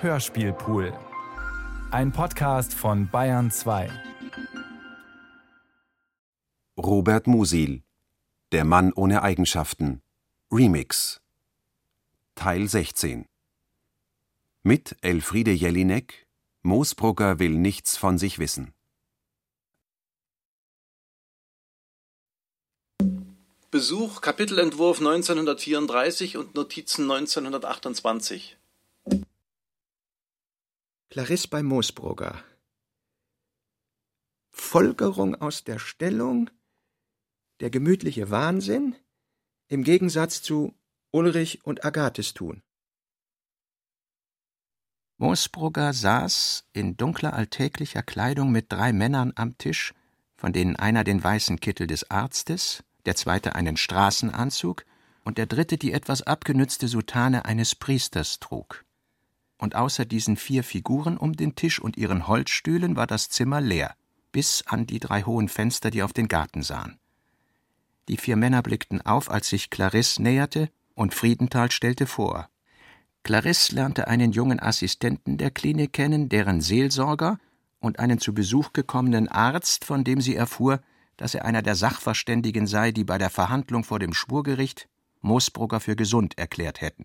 Hörspielpool. Ein Podcast von Bayern 2. Robert Musil Der Mann ohne Eigenschaften Remix Teil 16 Mit Elfriede Jelinek Moosbrugger will nichts von sich wissen. Besuch, Kapitelentwurf 1934 und Notizen 1928. Clarisse bei Moosbrugger. Folgerung aus der Stellung, der gemütliche Wahnsinn im Gegensatz zu Ulrich und Agathes tun. Moosbrugger saß in dunkler alltäglicher Kleidung mit drei Männern am Tisch, von denen einer den weißen Kittel des Arztes, der zweite einen Straßenanzug und der dritte die etwas abgenützte Soutane eines Priesters trug und außer diesen vier Figuren um den Tisch und ihren Holzstühlen war das Zimmer leer, bis an die drei hohen Fenster, die auf den Garten sahen. Die vier Männer blickten auf, als sich Clarisse näherte, und Friedenthal stellte vor. Clarisse lernte einen jungen Assistenten der Klinik kennen, deren Seelsorger und einen zu Besuch gekommenen Arzt, von dem sie erfuhr, dass er einer der Sachverständigen sei, die bei der Verhandlung vor dem Schwurgericht Moosbrugger für gesund erklärt hätten.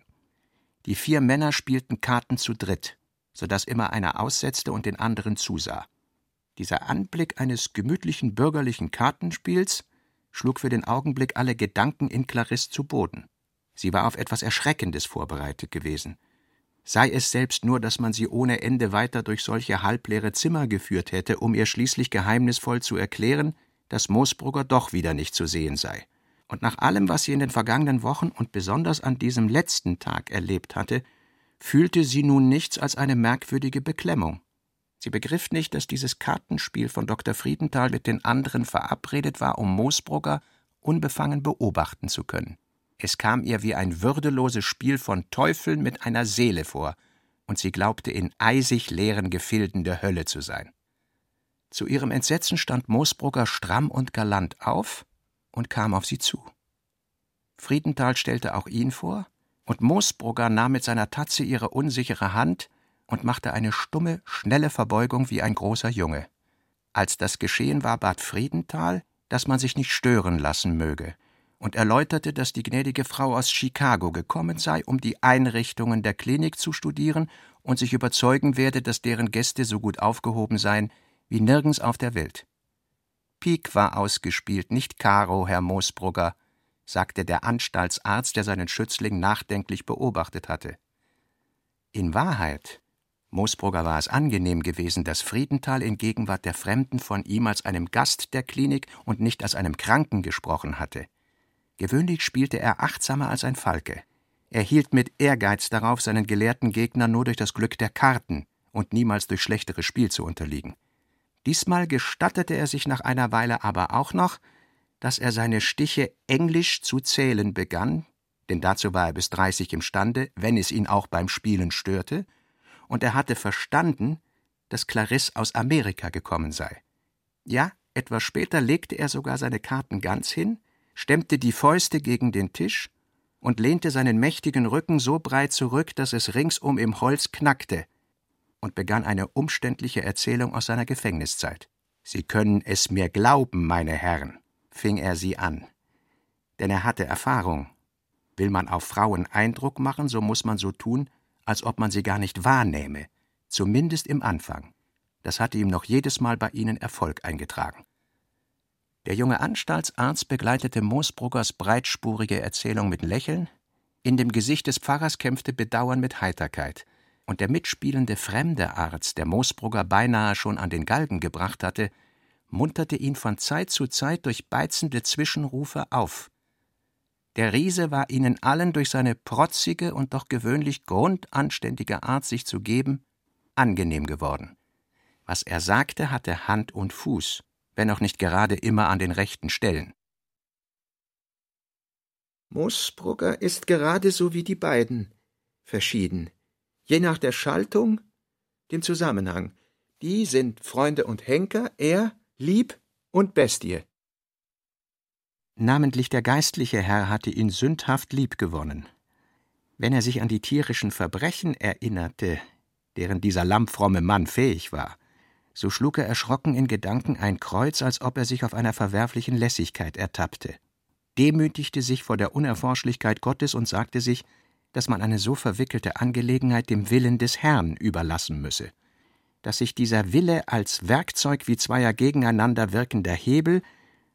Die vier Männer spielten Karten zu dritt, so dass immer einer aussetzte und den anderen zusah. Dieser Anblick eines gemütlichen bürgerlichen Kartenspiels schlug für den Augenblick alle Gedanken in Clarisse zu Boden. Sie war auf etwas Erschreckendes vorbereitet gewesen. Sei es selbst nur, dass man sie ohne Ende weiter durch solche halbleere Zimmer geführt hätte, um ihr schließlich geheimnisvoll zu erklären, dass Moosbrugger doch wieder nicht zu sehen sei und nach allem, was sie in den vergangenen Wochen und besonders an diesem letzten Tag erlebt hatte, fühlte sie nun nichts als eine merkwürdige Beklemmung. Sie begriff nicht, dass dieses Kartenspiel von Dr. Friedenthal mit den anderen verabredet war, um Moosbrugger unbefangen beobachten zu können. Es kam ihr wie ein würdeloses Spiel von Teufeln mit einer Seele vor, und sie glaubte in eisig leeren Gefilden der Hölle zu sein. Zu ihrem Entsetzen stand Moosbrugger stramm und galant auf und kam auf sie zu. Friedenthal stellte auch ihn vor, und Moosbrugger nahm mit seiner Tatze ihre unsichere Hand und machte eine stumme, schnelle Verbeugung wie ein großer Junge. Als das geschehen war, bat Friedenthal, dass man sich nicht stören lassen möge, und erläuterte, dass die gnädige Frau aus Chicago gekommen sei, um die Einrichtungen der Klinik zu studieren und sich überzeugen werde, dass deren Gäste so gut aufgehoben seien wie nirgends auf der Welt. Pik war ausgespielt, nicht Karo, Herr Moosbrugger, sagte der Anstaltsarzt, der seinen Schützling nachdenklich beobachtet hatte. In Wahrheit, Moosbrugger war es angenehm gewesen, dass Friedenthal in Gegenwart der Fremden von ihm als einem Gast der Klinik und nicht als einem Kranken gesprochen hatte. Gewöhnlich spielte er achtsamer als ein Falke. Er hielt mit Ehrgeiz darauf, seinen gelehrten Gegner nur durch das Glück der Karten und niemals durch schlechteres Spiel zu unterliegen. Diesmal gestattete er sich nach einer Weile aber auch noch, dass er seine Stiche englisch zu zählen begann, denn dazu war er bis dreißig imstande, wenn es ihn auch beim Spielen störte, und er hatte verstanden, dass Clarisse aus Amerika gekommen sei. Ja, etwas später legte er sogar seine Karten ganz hin, stemmte die Fäuste gegen den Tisch und lehnte seinen mächtigen Rücken so breit zurück, dass es ringsum im Holz knackte, und begann eine umständliche Erzählung aus seiner Gefängniszeit. Sie können es mir glauben, meine Herren, fing er sie an. Denn er hatte Erfahrung. Will man auf Frauen Eindruck machen, so muss man so tun, als ob man sie gar nicht wahrnehme, zumindest im Anfang. Das hatte ihm noch jedes Mal bei ihnen Erfolg eingetragen. Der junge Anstaltsarzt begleitete Moosbruggers breitspurige Erzählung mit Lächeln, in dem Gesicht des Pfarrers kämpfte Bedauern mit Heiterkeit, und der mitspielende fremde Arzt, der Moosbrugger beinahe schon an den Galgen gebracht hatte, munterte ihn von Zeit zu Zeit durch beizende Zwischenrufe auf. Der Riese war ihnen allen durch seine protzige und doch gewöhnlich grundanständige Art, sich zu geben, angenehm geworden. Was er sagte, hatte Hand und Fuß, wenn auch nicht gerade immer an den rechten Stellen. Moosbrugger ist gerade so wie die beiden, verschieden, je nach der Schaltung, dem Zusammenhang. Die sind Freunde und Henker, er Lieb und Bestie. Namentlich der geistliche Herr hatte ihn sündhaft lieb gewonnen. Wenn er sich an die tierischen Verbrechen erinnerte, deren dieser lammfromme Mann fähig war, so schlug er erschrocken in Gedanken ein Kreuz, als ob er sich auf einer verwerflichen Lässigkeit ertappte, demütigte sich vor der Unerforschlichkeit Gottes und sagte sich, dass man eine so verwickelte Angelegenheit dem Willen des Herrn überlassen müsse, dass sich dieser Wille als Werkzeug wie zweier gegeneinander wirkender Hebel,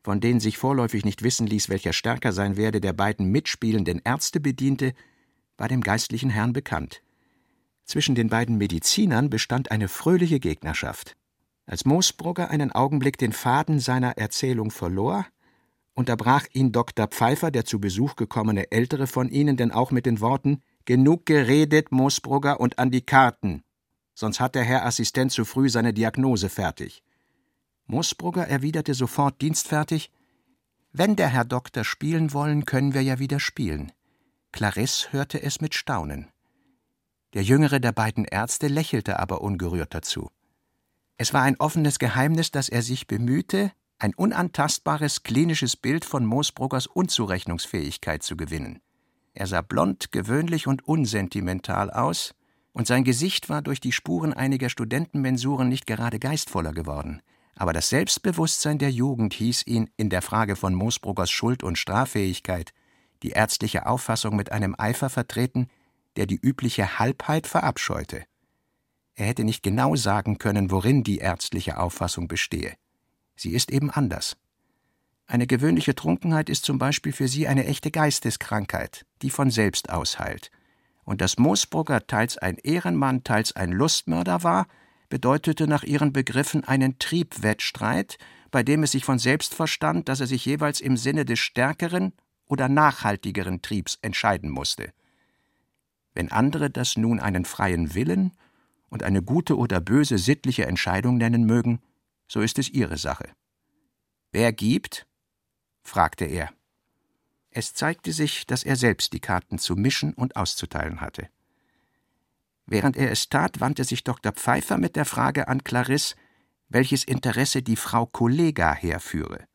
von denen sich vorläufig nicht wissen ließ, welcher stärker sein werde, der beiden mitspielenden Ärzte bediente, war dem geistlichen Herrn bekannt. Zwischen den beiden Medizinern bestand eine fröhliche Gegnerschaft. Als Moosbrugger einen Augenblick den Faden seiner Erzählung verlor, unterbrach ihn Dr. Pfeiffer, der zu Besuch gekommene ältere von ihnen, denn auch mit den Worten Genug geredet, Moosbrugger, und an die Karten, sonst hat der Herr Assistent zu früh seine Diagnose fertig. Moosbrugger erwiderte sofort dienstfertig Wenn der Herr Doktor spielen wollen, können wir ja wieder spielen. Clarisse hörte es mit Staunen. Der jüngere der beiden Ärzte lächelte aber ungerührt dazu. Es war ein offenes Geheimnis, dass er sich bemühte, ein unantastbares klinisches Bild von Moosbruggers Unzurechnungsfähigkeit zu gewinnen. Er sah blond, gewöhnlich und unsentimental aus, und sein Gesicht war durch die Spuren einiger Studentenmensuren nicht gerade geistvoller geworden. Aber das Selbstbewusstsein der Jugend hieß ihn in der Frage von Moosbruggers Schuld und Straffähigkeit die ärztliche Auffassung mit einem Eifer vertreten, der die übliche Halbheit verabscheute. Er hätte nicht genau sagen können, worin die ärztliche Auffassung bestehe. Sie ist eben anders. Eine gewöhnliche Trunkenheit ist zum Beispiel für sie eine echte Geisteskrankheit, die von selbst ausheilt. Und dass Moosbrugger teils ein Ehrenmann, teils ein Lustmörder war, bedeutete nach ihren Begriffen einen Triebwettstreit, bei dem es sich von selbst verstand, dass er sich jeweils im Sinne des stärkeren oder nachhaltigeren Triebs entscheiden musste. Wenn andere das nun einen freien Willen und eine gute oder böse sittliche Entscheidung nennen mögen, so ist es ihre Sache. Wer gibt? fragte er. Es zeigte sich, dass er selbst die Karten zu mischen und auszuteilen hatte. Während er es tat, wandte sich Dr. Pfeiffer mit der Frage an Clarisse, welches Interesse die Frau Kollega herführe.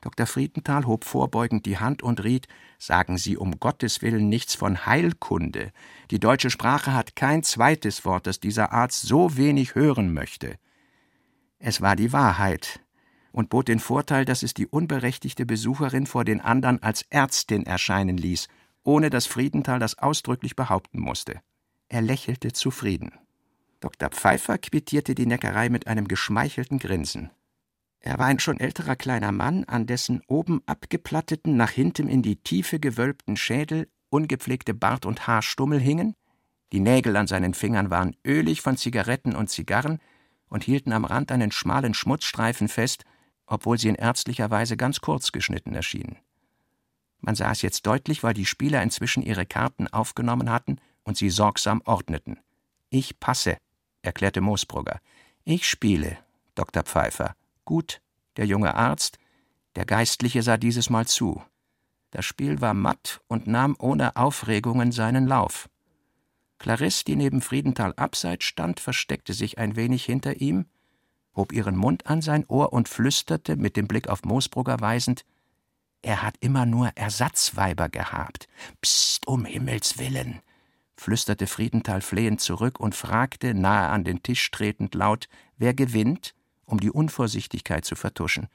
Dr. Friedenthal hob vorbeugend die Hand und riet, sagen Sie um Gottes willen nichts von Heilkunde. Die deutsche Sprache hat kein zweites Wort, das dieser Arzt so wenig hören möchte. Es war die Wahrheit und bot den Vorteil, dass es die unberechtigte Besucherin vor den anderen als Ärztin erscheinen ließ, ohne dass Friedenthal das ausdrücklich behaupten musste. Er lächelte zufrieden. Dr. Pfeiffer quittierte die Neckerei mit einem geschmeichelten Grinsen. Er war ein schon älterer kleiner Mann, an dessen oben abgeplatteten, nach hinten in die Tiefe gewölbten Schädel ungepflegte Bart und Haarstummel hingen, die Nägel an seinen Fingern waren ölig von Zigaretten und Zigarren und hielten am Rand einen schmalen Schmutzstreifen fest, obwohl sie in ärztlicher Weise ganz kurz geschnitten erschienen. Man sah es jetzt deutlich, weil die Spieler inzwischen ihre Karten aufgenommen hatten und sie sorgsam ordneten. Ich passe, erklärte Moosbrugger. Ich spiele, Dr. Pfeiffer. Gut, der junge Arzt, der Geistliche sah dieses Mal zu. Das Spiel war matt und nahm ohne Aufregungen seinen Lauf. Clarisse, die neben Friedenthal abseits stand, versteckte sich ein wenig hinter ihm, hob ihren Mund an sein Ohr und flüsterte, mit dem Blick auf Moosbrugger weisend, er hat immer nur Ersatzweiber gehabt. Psst, um Himmels willen, flüsterte Friedenthal flehend zurück und fragte, nahe an den Tisch tretend laut, wer gewinnt? um die Unvorsichtigkeit zu vertuschen.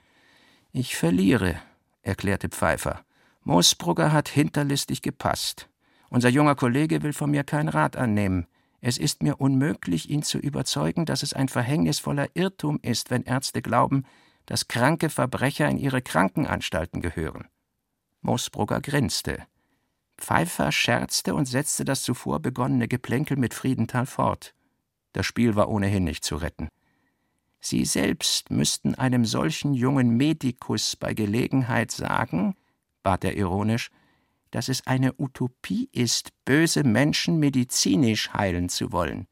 Ich verliere, erklärte Pfeiffer. Moosbrugger hat hinterlistig gepasst. Unser junger Kollege will von mir keinen Rat annehmen. Es ist mir unmöglich, ihn zu überzeugen, dass es ein verhängnisvoller Irrtum ist, wenn Ärzte glauben, dass kranke Verbrecher in ihre Krankenanstalten gehören. Moosbrugger grinste. Pfeiffer scherzte und setzte das zuvor begonnene Geplänkel mit Friedenthal fort. Das Spiel war ohnehin nicht zu retten. Sie selbst müssten einem solchen jungen Medikus bei Gelegenheit sagen, bat er ironisch, dass es eine Utopie ist, böse Menschen medizinisch heilen zu wollen,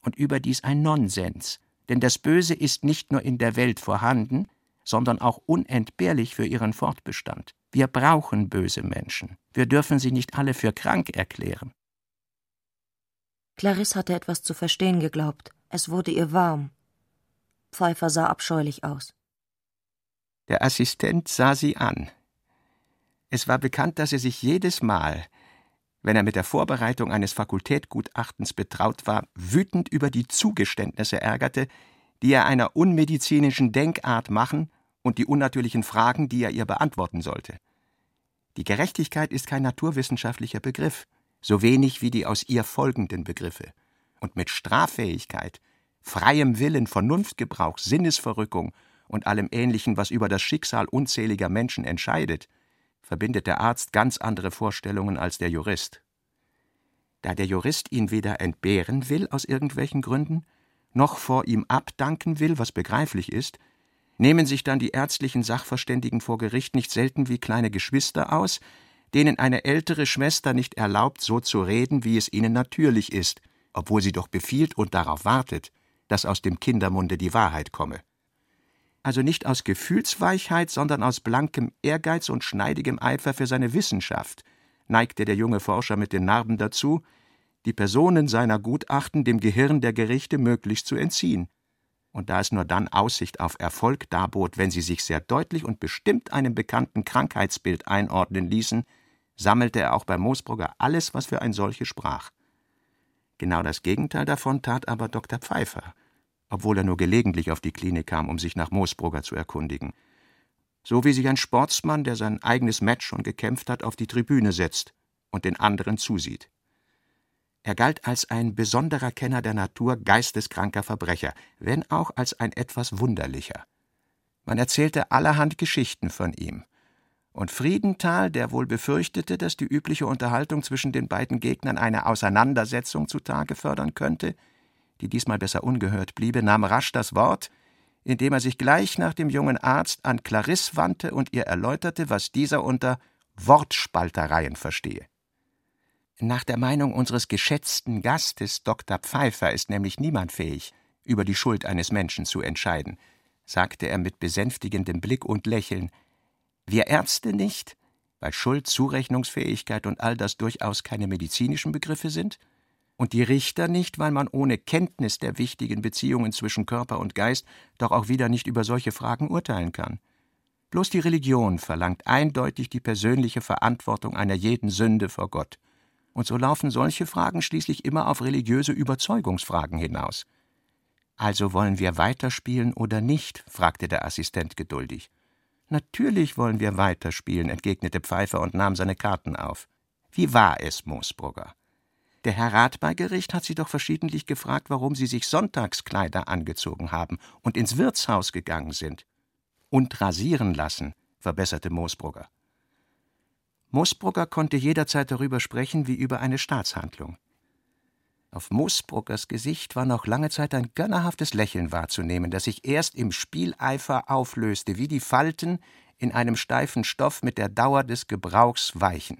und überdies ein Nonsens, denn das Böse ist nicht nur in der Welt vorhanden, sondern auch unentbehrlich für ihren Fortbestand. Wir brauchen böse Menschen. Wir dürfen sie nicht alle für krank erklären. Clarisse hatte etwas zu verstehen geglaubt. Es wurde ihr warm. Pfeiffer sah abscheulich aus. Der Assistent sah sie an. Es war bekannt, dass er sich jedes Mal, wenn er mit der Vorbereitung eines Fakultätgutachtens betraut war, wütend über die Zugeständnisse ärgerte, die er einer unmedizinischen Denkart machen und die unnatürlichen Fragen, die er ihr beantworten sollte. Die Gerechtigkeit ist kein naturwissenschaftlicher Begriff, so wenig wie die aus ihr folgenden Begriffe. Und mit Straffähigkeit, freiem Willen, Vernunftgebrauch, Sinnesverrückung und allem Ähnlichen, was über das Schicksal unzähliger Menschen entscheidet, verbindet der Arzt ganz andere Vorstellungen als der Jurist. Da der Jurist ihn weder entbehren will aus irgendwelchen Gründen, noch vor ihm abdanken will, was begreiflich ist, nehmen sich dann die ärztlichen Sachverständigen vor Gericht nicht selten wie kleine Geschwister aus, denen eine ältere Schwester nicht erlaubt, so zu reden, wie es ihnen natürlich ist, obwohl sie doch befiehlt und darauf wartet, dass aus dem Kindermunde die Wahrheit komme. Also nicht aus Gefühlsweichheit, sondern aus blankem Ehrgeiz und schneidigem Eifer für seine Wissenschaft, neigte der junge Forscher mit den Narben dazu, die Personen seiner Gutachten dem Gehirn der Gerichte möglichst zu entziehen. Und da es nur dann Aussicht auf Erfolg darbot, wenn sie sich sehr deutlich und bestimmt einem bekannten Krankheitsbild einordnen ließen, sammelte er auch bei Moosbrugger alles, was für ein solches sprach. Genau das Gegenteil davon tat aber Dr. Pfeiffer, obwohl er nur gelegentlich auf die Klinik kam, um sich nach Moosbrugger zu erkundigen. So wie sich ein Sportsmann, der sein eigenes Match schon gekämpft hat, auf die Tribüne setzt und den anderen zusieht. Er galt als ein besonderer Kenner der Natur geisteskranker Verbrecher, wenn auch als ein etwas wunderlicher. Man erzählte allerhand Geschichten von ihm. Und Friedenthal, der wohl befürchtete, dass die übliche Unterhaltung zwischen den beiden Gegnern eine Auseinandersetzung zutage fördern könnte, die diesmal besser ungehört bliebe, nahm rasch das Wort, indem er sich gleich nach dem jungen Arzt an Clarisse wandte und ihr erläuterte, was dieser unter Wortspaltereien verstehe. Nach der Meinung unseres geschätzten Gastes Dr. Pfeiffer ist nämlich niemand fähig, über die Schuld eines Menschen zu entscheiden, sagte er mit besänftigendem Blick und Lächeln. Wir Ärzte nicht, weil Schuld, Zurechnungsfähigkeit und all das durchaus keine medizinischen Begriffe sind? Und die Richter nicht, weil man ohne Kenntnis der wichtigen Beziehungen zwischen Körper und Geist doch auch wieder nicht über solche Fragen urteilen kann. Bloß die Religion verlangt eindeutig die persönliche Verantwortung einer jeden Sünde vor Gott und so laufen solche Fragen schließlich immer auf religiöse Überzeugungsfragen hinaus. Also wollen wir weiterspielen oder nicht? fragte der Assistent geduldig. Natürlich wollen wir weiterspielen, entgegnete Pfeiffer und nahm seine Karten auf. Wie war es, Moosbrugger? Der Herr Rat bei Gericht hat Sie doch verschiedentlich gefragt, warum Sie sich Sonntagskleider angezogen haben und ins Wirtshaus gegangen sind. Und rasieren lassen, verbesserte Moosbrugger. Moosbrugger konnte jederzeit darüber sprechen wie über eine Staatshandlung. Auf Moosbruggers Gesicht war noch lange Zeit ein gönnerhaftes Lächeln wahrzunehmen, das sich erst im Spieleifer auflöste, wie die Falten in einem steifen Stoff mit der Dauer des Gebrauchs weichen.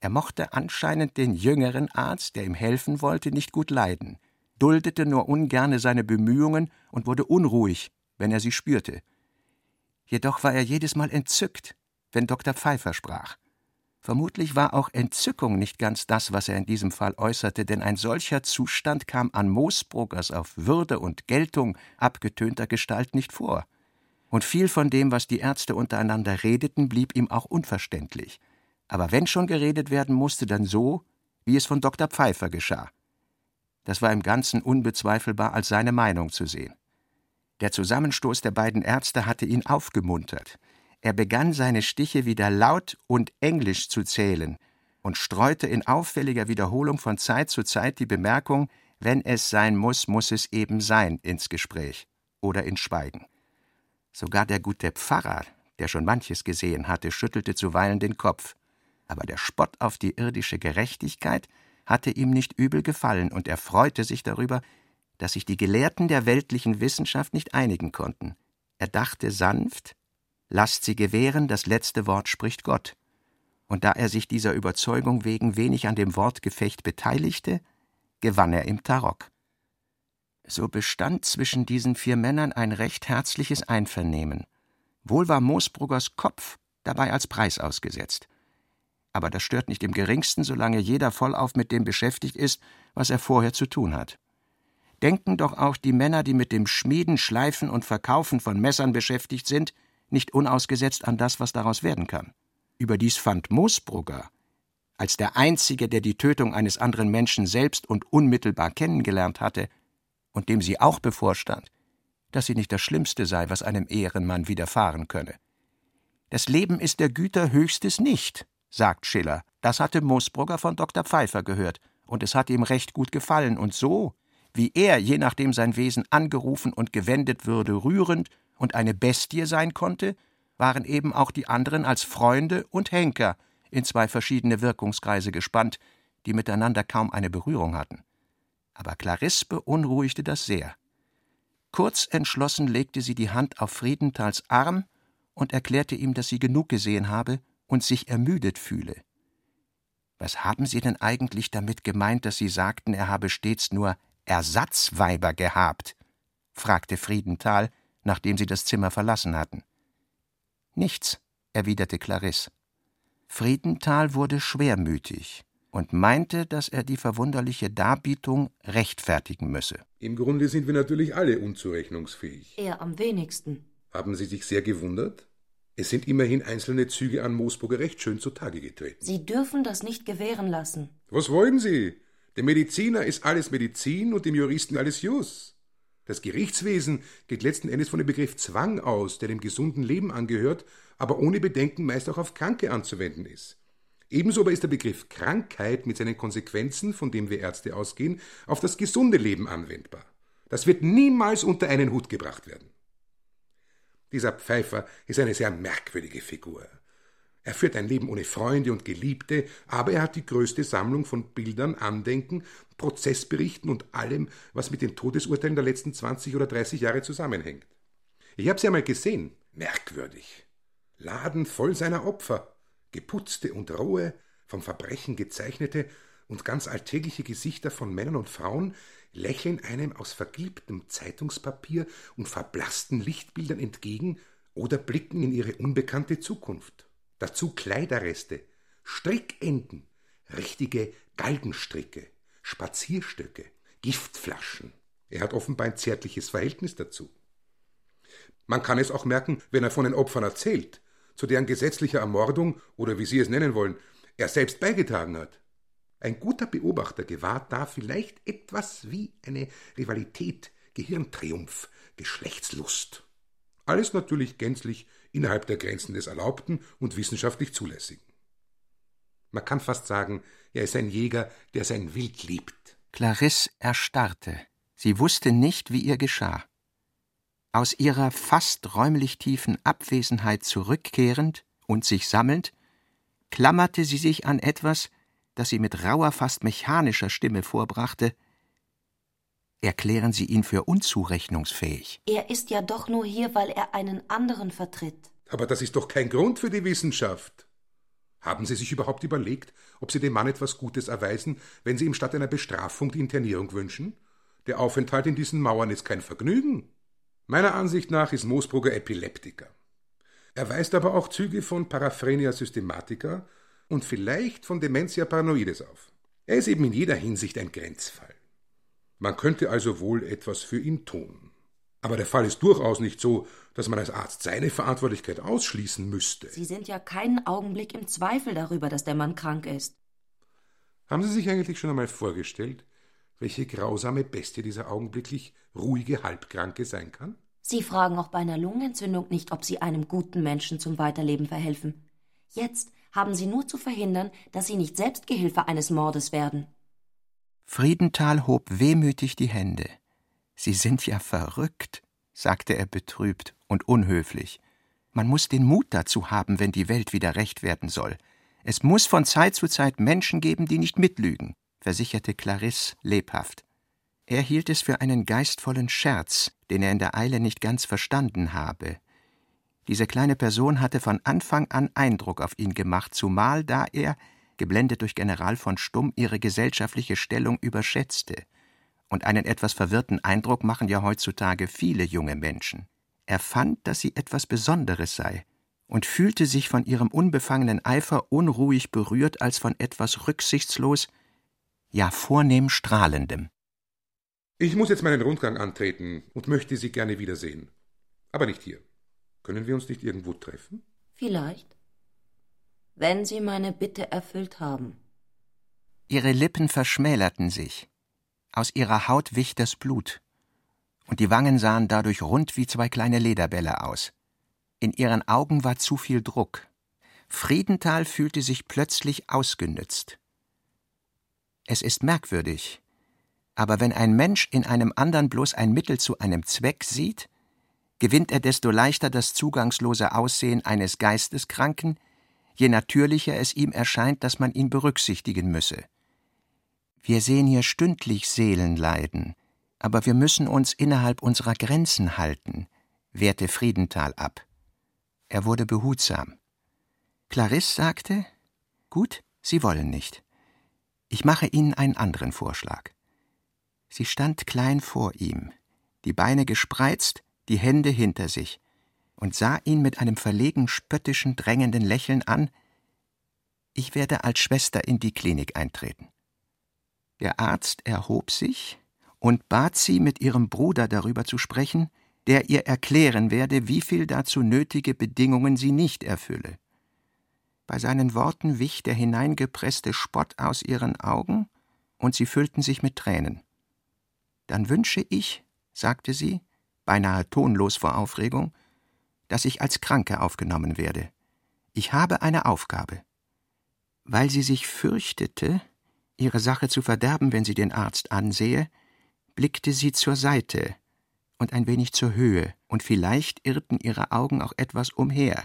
Er mochte anscheinend den jüngeren Arzt, der ihm helfen wollte, nicht gut leiden, duldete nur ungerne seine Bemühungen und wurde unruhig, wenn er sie spürte. Jedoch war er jedes Mal entzückt, wenn Dr. Pfeiffer sprach. Vermutlich war auch Entzückung nicht ganz das, was er in diesem Fall äußerte, denn ein solcher Zustand kam an Moosbruckers auf Würde und Geltung abgetönter Gestalt nicht vor. Und viel von dem, was die Ärzte untereinander redeten, blieb ihm auch unverständlich. Aber wenn schon geredet werden musste, dann so, wie es von Dr. Pfeiffer geschah. Das war im Ganzen unbezweifelbar als seine Meinung zu sehen. Der Zusammenstoß der beiden Ärzte hatte ihn aufgemuntert. Er begann seine Stiche wieder laut und englisch zu zählen und streute in auffälliger Wiederholung von Zeit zu Zeit die Bemerkung, wenn es sein muss, muss es eben sein, ins Gespräch oder ins Schweigen. Sogar der gute Pfarrer, der schon manches gesehen hatte, schüttelte zuweilen den Kopf, aber der Spott auf die irdische Gerechtigkeit hatte ihm nicht übel gefallen, und er freute sich darüber, dass sich die Gelehrten der weltlichen Wissenschaft nicht einigen konnten. Er dachte sanft, Lasst sie gewähren, das letzte Wort spricht Gott. Und da er sich dieser Überzeugung wegen wenig an dem Wortgefecht beteiligte, gewann er im Tarok. So bestand zwischen diesen vier Männern ein recht herzliches Einvernehmen. Wohl war Moosbruggers Kopf dabei als Preis ausgesetzt. Aber das stört nicht im geringsten, solange jeder vollauf mit dem beschäftigt ist, was er vorher zu tun hat. Denken doch auch die Männer, die mit dem Schmieden, Schleifen und Verkaufen von Messern beschäftigt sind, nicht unausgesetzt an das, was daraus werden kann. Überdies fand Moosbrugger als der Einzige, der die Tötung eines anderen Menschen selbst und unmittelbar kennengelernt hatte und dem sie auch bevorstand, dass sie nicht das Schlimmste sei, was einem Ehrenmann widerfahren könne. Das Leben ist der Güter höchstes nicht, sagt Schiller. Das hatte Moosbrugger von Dr. Pfeiffer gehört, und es hat ihm recht gut gefallen, und so, wie er, je nachdem sein Wesen angerufen und gewendet würde, rührend und eine Bestie sein konnte, waren eben auch die anderen als Freunde und Henker in zwei verschiedene Wirkungskreise gespannt, die miteinander kaum eine Berührung hatten. Aber Clarisse beunruhigte das sehr. Kurz entschlossen legte sie die Hand auf Friedentals Arm und erklärte ihm, dass sie genug gesehen habe und sich ermüdet fühle. Was haben Sie denn eigentlich damit gemeint, dass Sie sagten, er habe stets nur Ersatzweiber gehabt? fragte Friedenthal, nachdem sie das Zimmer verlassen hatten. Nichts, erwiderte Clarisse. Friedenthal wurde schwermütig und meinte, dass er die verwunderliche Darbietung rechtfertigen müsse. Im Grunde sind wir natürlich alle unzurechnungsfähig. Er am wenigsten. Haben Sie sich sehr gewundert? Es sind immerhin einzelne Züge an Moosburger recht schön zutage getreten. Sie dürfen das nicht gewähren lassen. Was wollen Sie? Dem Mediziner ist alles Medizin und dem Juristen alles Jus. Das Gerichtswesen geht letzten Endes von dem Begriff Zwang aus, der dem gesunden Leben angehört, aber ohne Bedenken meist auch auf Kranke anzuwenden ist. Ebenso aber ist der Begriff Krankheit mit seinen Konsequenzen, von dem wir Ärzte ausgehen, auf das gesunde Leben anwendbar. Das wird niemals unter einen Hut gebracht werden. Dieser Pfeifer ist eine sehr merkwürdige Figur. Er führt ein Leben ohne Freunde und Geliebte, aber er hat die größte Sammlung von Bildern, Andenken, Prozessberichten und allem, was mit den Todesurteilen der letzten 20 oder 30 Jahre zusammenhängt. Ich habe sie einmal gesehen. Merkwürdig. Laden voll seiner Opfer geputzte und rohe, vom Verbrechen gezeichnete und ganz alltägliche Gesichter von Männern und Frauen lächeln einem aus vergilbtem Zeitungspapier und verblassten Lichtbildern entgegen oder blicken in ihre unbekannte Zukunft. Dazu Kleiderreste, Strickenden, richtige Galgenstricke, Spazierstöcke, Giftflaschen. Er hat offenbar ein zärtliches Verhältnis dazu. Man kann es auch merken, wenn er von den Opfern erzählt, zu deren gesetzlicher Ermordung oder wie Sie es nennen wollen, er selbst beigetragen hat. Ein guter Beobachter gewahrt da vielleicht etwas wie eine Rivalität, Gehirntriumph, Geschlechtslust. Alles natürlich gänzlich innerhalb der Grenzen des Erlaubten und wissenschaftlich Zulässigen. Man kann fast sagen, er ist ein Jäger, der sein Wild liebt. Clarisse erstarrte. Sie wusste nicht, wie ihr geschah. Aus ihrer fast räumlich tiefen Abwesenheit zurückkehrend und sich sammelnd, klammerte sie sich an etwas, das sie mit rauer, fast mechanischer Stimme vorbrachte. Erklären Sie ihn für unzurechnungsfähig. Er ist ja doch nur hier, weil er einen anderen vertritt. Aber das ist doch kein Grund für die Wissenschaft. Haben Sie sich überhaupt überlegt, ob Sie dem Mann etwas Gutes erweisen, wenn Sie ihm statt einer Bestrafung die Internierung wünschen? Der Aufenthalt in diesen Mauern ist kein Vergnügen. Meiner Ansicht nach ist Moosbrugger Epileptiker. Er weist aber auch Züge von Paraphrenia systematica und vielleicht von Dementia paranoides auf. Er ist eben in jeder Hinsicht ein Grenzfall. Man könnte also wohl etwas für ihn tun. Aber der Fall ist durchaus nicht so, dass man als Arzt seine Verantwortlichkeit ausschließen müsste. Sie sind ja keinen Augenblick im Zweifel darüber, dass der Mann krank ist. Haben Sie sich eigentlich schon einmal vorgestellt, welche grausame Bestie dieser augenblicklich ruhige Halbkranke sein kann? Sie fragen auch bei einer Lungenentzündung nicht, ob Sie einem guten Menschen zum Weiterleben verhelfen. Jetzt haben Sie nur zu verhindern, dass Sie nicht selbst Gehilfe eines Mordes werden. Friedenthal hob wehmütig die Hände. Sie sind ja verrückt, sagte er betrübt und unhöflich. Man muss den Mut dazu haben, wenn die Welt wieder recht werden soll. Es muss von Zeit zu Zeit Menschen geben, die nicht mitlügen versicherte Clarisse lebhaft. Er hielt es für einen geistvollen Scherz, den er in der Eile nicht ganz verstanden habe. Diese kleine Person hatte von Anfang an Eindruck auf ihn gemacht, zumal da er, geblendet durch General von Stumm, ihre gesellschaftliche Stellung überschätzte. Und einen etwas verwirrten Eindruck machen ja heutzutage viele junge Menschen. Er fand, dass sie etwas Besonderes sei und fühlte sich von ihrem unbefangenen Eifer unruhig berührt als von etwas rücksichtslos ja vornehm strahlendem. Ich muss jetzt meinen Rundgang antreten und möchte Sie gerne wiedersehen. Aber nicht hier. Können wir uns nicht irgendwo treffen? Vielleicht. Wenn Sie meine Bitte erfüllt haben. Ihre Lippen verschmälerten sich. Aus ihrer Haut wich das Blut. Und die Wangen sahen dadurch rund wie zwei kleine Lederbälle aus. In ihren Augen war zu viel Druck. Friedenthal fühlte sich plötzlich ausgenützt. Es ist merkwürdig, aber wenn ein Mensch in einem anderen bloß ein Mittel zu einem Zweck sieht, gewinnt er desto leichter das zugangslose Aussehen eines Geisteskranken, je natürlicher es ihm erscheint, dass man ihn berücksichtigen müsse. Wir sehen hier stündlich Seelen leiden, aber wir müssen uns innerhalb unserer Grenzen halten, wehrte Friedenthal ab. Er wurde behutsam. Clarisse sagte: Gut, Sie wollen nicht. Ich mache Ihnen einen anderen Vorschlag. Sie stand klein vor ihm, die Beine gespreizt, die Hände hinter sich, und sah ihn mit einem verlegen spöttischen, drängenden Lächeln an. Ich werde als Schwester in die Klinik eintreten. Der Arzt erhob sich und bat sie, mit ihrem Bruder darüber zu sprechen, der ihr erklären werde, wie viel dazu nötige Bedingungen sie nicht erfülle. Bei seinen Worten wich der hineingepresste Spott aus ihren Augen, und sie füllten sich mit Tränen. Dann wünsche ich, sagte sie, beinahe tonlos vor Aufregung, dass ich als Kranke aufgenommen werde. Ich habe eine Aufgabe. Weil sie sich fürchtete, ihre Sache zu verderben, wenn sie den Arzt ansehe, blickte sie zur Seite und ein wenig zur Höhe, und vielleicht irrten ihre Augen auch etwas umher.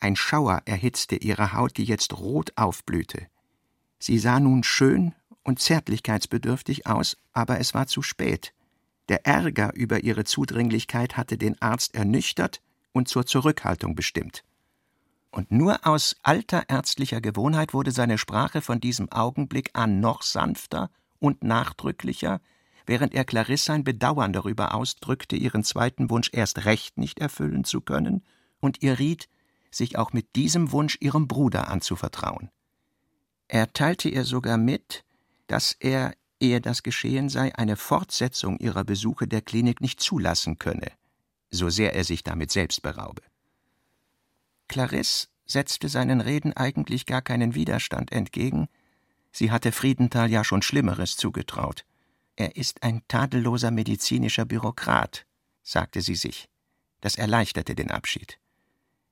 Ein Schauer erhitzte ihre Haut, die jetzt rot aufblühte. Sie sah nun schön und zärtlichkeitsbedürftig aus, aber es war zu spät. Der Ärger über ihre Zudringlichkeit hatte den Arzt ernüchtert und zur Zurückhaltung bestimmt und nur aus alter ärztlicher Gewohnheit wurde seine Sprache von diesem Augenblick an noch sanfter und nachdrücklicher, während er Clarisse sein Bedauern darüber ausdrückte, ihren zweiten Wunsch erst recht nicht erfüllen zu können, und ihr riet, sich auch mit diesem Wunsch ihrem Bruder anzuvertrauen. Er teilte ihr sogar mit, dass er, ehe das geschehen sei, eine Fortsetzung ihrer Besuche der Klinik nicht zulassen könne, so sehr er sich damit selbst beraube. Clarisse setzte seinen Reden eigentlich gar keinen Widerstand entgegen, sie hatte Friedenthal ja schon Schlimmeres zugetraut. Er ist ein tadelloser medizinischer Bürokrat, sagte sie sich. Das erleichterte den Abschied.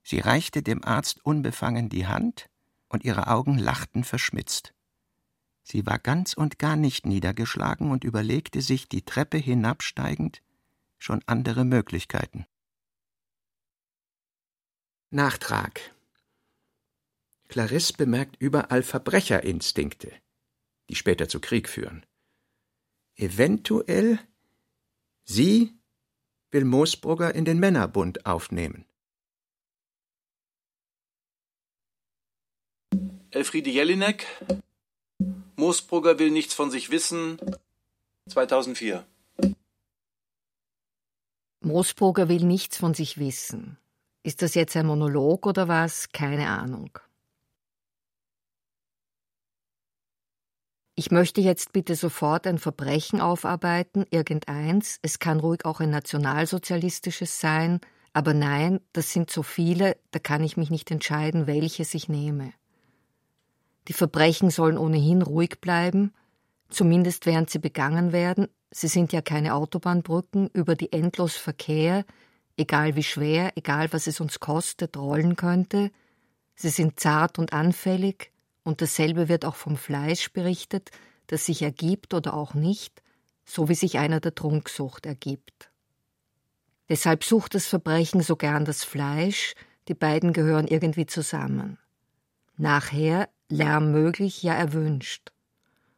Sie reichte dem Arzt unbefangen die Hand, und ihre Augen lachten verschmitzt. Sie war ganz und gar nicht niedergeschlagen und überlegte sich, die Treppe hinabsteigend, schon andere Möglichkeiten. Nachtrag Clarisse bemerkt überall Verbrecherinstinkte, die später zu Krieg führen. Eventuell sie will Moosbrugger in den Männerbund aufnehmen. Elfriede Jelinek Moosbrugger will nichts von sich wissen 2004 Moosbrugger will nichts von sich wissen. Ist das jetzt ein Monolog oder was? Keine Ahnung. Ich möchte jetzt bitte sofort ein Verbrechen aufarbeiten, irgendeins. Es kann ruhig auch ein nationalsozialistisches sein, aber nein, das sind so viele, da kann ich mich nicht entscheiden, welches ich nehme. Die Verbrechen sollen ohnehin ruhig bleiben, zumindest während sie begangen werden. Sie sind ja keine Autobahnbrücken, über die endlos Verkehr, egal wie schwer, egal was es uns kostet, rollen könnte. Sie sind zart und anfällig, und dasselbe wird auch vom Fleisch berichtet, das sich ergibt oder auch nicht, so wie sich einer der Trunksucht ergibt. Deshalb sucht das Verbrechen so gern das Fleisch, die beiden gehören irgendwie zusammen. Nachher Lärm möglich, ja erwünscht.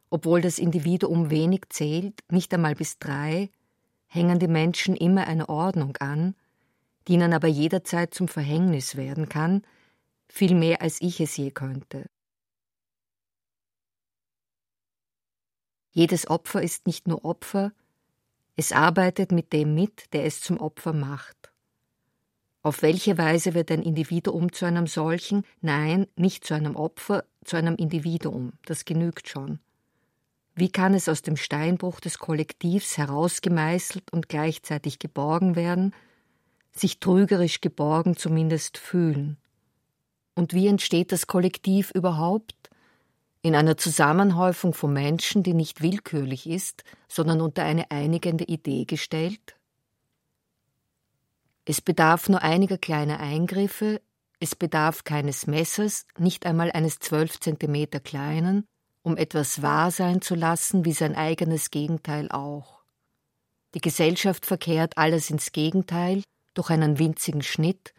Obwohl das Individuum wenig zählt, nicht einmal bis drei, hängen die Menschen immer eine Ordnung an, die ihnen aber jederzeit zum Verhängnis werden kann, viel mehr als ich es je könnte. Jedes Opfer ist nicht nur Opfer, es arbeitet mit dem mit, der es zum Opfer macht. Auf welche Weise wird ein Individuum zu einem solchen? Nein, nicht zu einem Opfer, zu einem Individuum, das genügt schon. Wie kann es aus dem Steinbruch des Kollektivs herausgemeißelt und gleichzeitig geborgen werden, sich trügerisch geborgen zumindest fühlen. Und wie entsteht das Kollektiv überhaupt? in einer Zusammenhäufung von Menschen, die nicht willkürlich ist, sondern unter eine einigende Idee gestellt? Es bedarf nur einiger kleiner Eingriffe, es bedarf keines Messers, nicht einmal eines zwölf Zentimeter kleinen, um etwas wahr sein zu lassen, wie sein eigenes Gegenteil auch. Die Gesellschaft verkehrt alles ins Gegenteil durch einen winzigen Schnitt,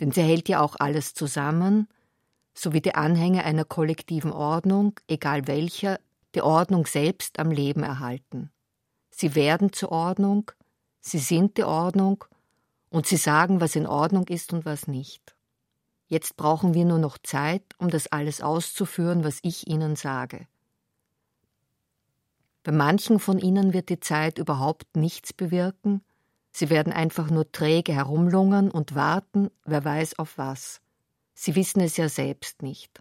denn sie hält ja auch alles zusammen, sowie die Anhänger einer kollektiven Ordnung, egal welcher, die Ordnung selbst am Leben erhalten. Sie werden zur Ordnung, sie sind die Ordnung und sie sagen, was in Ordnung ist und was nicht. Jetzt brauchen wir nur noch Zeit, um das alles auszuführen, was ich Ihnen sage. Bei manchen von Ihnen wird die Zeit überhaupt nichts bewirken, sie werden einfach nur träge herumlungern und warten, wer weiß auf was. Sie wissen es ja selbst nicht.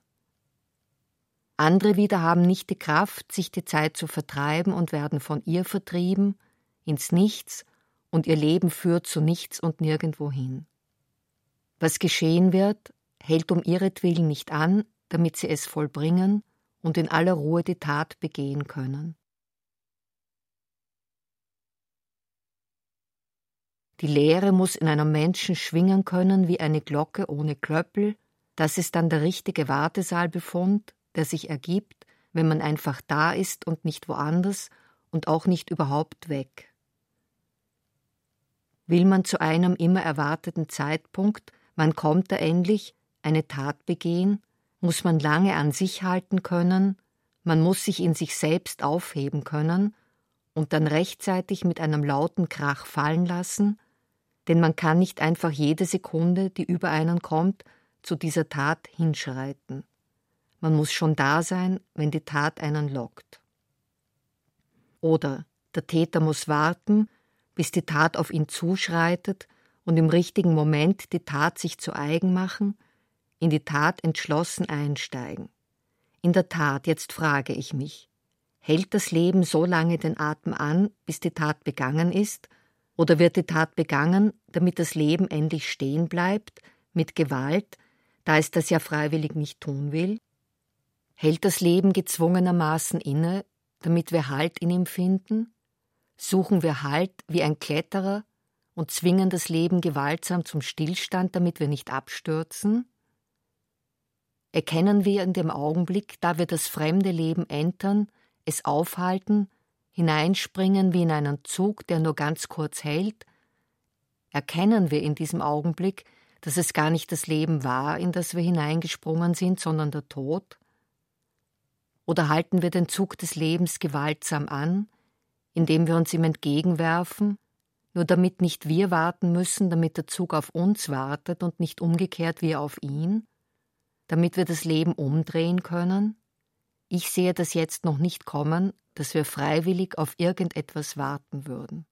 Andere wieder haben nicht die Kraft, sich die Zeit zu vertreiben und werden von ihr vertrieben, ins Nichts, und ihr Leben führt zu nichts und nirgendwo hin. Was geschehen wird, hält um ihretwillen nicht an, damit sie es vollbringen und in aller Ruhe die Tat begehen können. Die Lehre muss in einem Menschen schwingen können wie eine Glocke ohne Klöppel, das ist dann der richtige Wartesaalbefund, der sich ergibt, wenn man einfach da ist und nicht woanders und auch nicht überhaupt weg. Will man zu einem immer erwarteten Zeitpunkt, wann kommt er endlich, eine Tat begehen, muss man lange an sich halten können, man muss sich in sich selbst aufheben können und dann rechtzeitig mit einem lauten Krach fallen lassen, denn man kann nicht einfach jede Sekunde, die über einen kommt, zu dieser Tat hinschreiten. Man muss schon da sein, wenn die Tat einen lockt. Oder der Täter muss warten, bis die Tat auf ihn zuschreitet und im richtigen Moment die Tat sich zu eigen machen, in die Tat entschlossen einsteigen. In der Tat, jetzt frage ich mich, hält das Leben so lange den Atem an, bis die Tat begangen ist, oder wird die Tat begangen, damit das Leben endlich stehen bleibt, mit Gewalt, da es das ja freiwillig nicht tun will? Hält das Leben gezwungenermaßen inne, damit wir Halt in ihm finden? Suchen wir Halt wie ein Kletterer und zwingen das Leben gewaltsam zum Stillstand, damit wir nicht abstürzen? Erkennen wir in dem Augenblick, da wir das fremde Leben entern, es aufhalten, hineinspringen wie in einen Zug, der nur ganz kurz hält, erkennen wir in diesem Augenblick, dass es gar nicht das Leben war, in das wir hineingesprungen sind, sondern der Tod? Oder halten wir den Zug des Lebens gewaltsam an, indem wir uns ihm entgegenwerfen, nur damit nicht wir warten müssen, damit der Zug auf uns wartet und nicht umgekehrt wir auf ihn? Damit wir das Leben umdrehen können? Ich sehe das jetzt noch nicht kommen, dass wir freiwillig auf irgendetwas warten würden.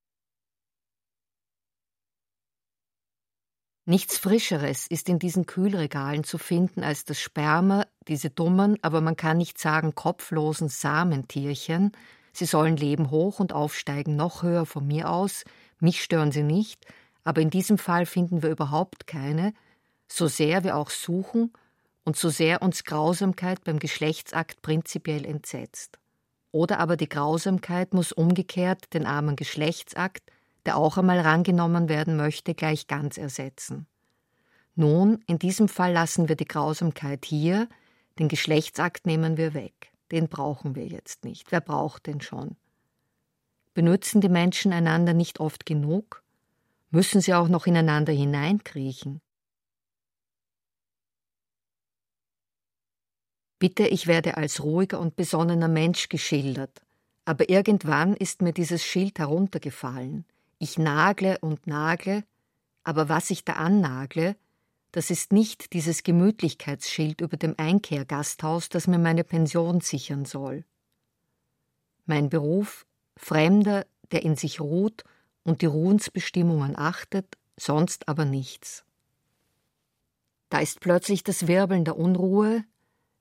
Nichts Frischeres ist in diesen Kühlregalen zu finden als das Sperma, diese dummen, aber man kann nicht sagen kopflosen Samentierchen. Sie sollen leben hoch und aufsteigen noch höher von mir aus. Mich stören sie nicht, aber in diesem Fall finden wir überhaupt keine, so sehr wir auch suchen und so sehr uns Grausamkeit beim Geschlechtsakt prinzipiell entsetzt. Oder aber die Grausamkeit muss umgekehrt den armen Geschlechtsakt, der auch einmal rangenommen werden möchte, gleich ganz ersetzen. Nun, in diesem Fall lassen wir die Grausamkeit hier, den Geschlechtsakt nehmen wir weg. Den brauchen wir jetzt nicht. Wer braucht den schon? Benützen die Menschen einander nicht oft genug? Müssen sie auch noch ineinander hineinkriechen? Bitte, ich werde als ruhiger und besonnener Mensch geschildert, aber irgendwann ist mir dieses Schild heruntergefallen. Ich nagle und nagle, aber was ich da annagle, das ist nicht dieses Gemütlichkeitsschild über dem Einkehrgasthaus, das mir meine Pension sichern soll. Mein Beruf, Fremder, der in sich ruht und die Ruhensbestimmungen achtet, sonst aber nichts. Da ist plötzlich das Wirbeln der Unruhe,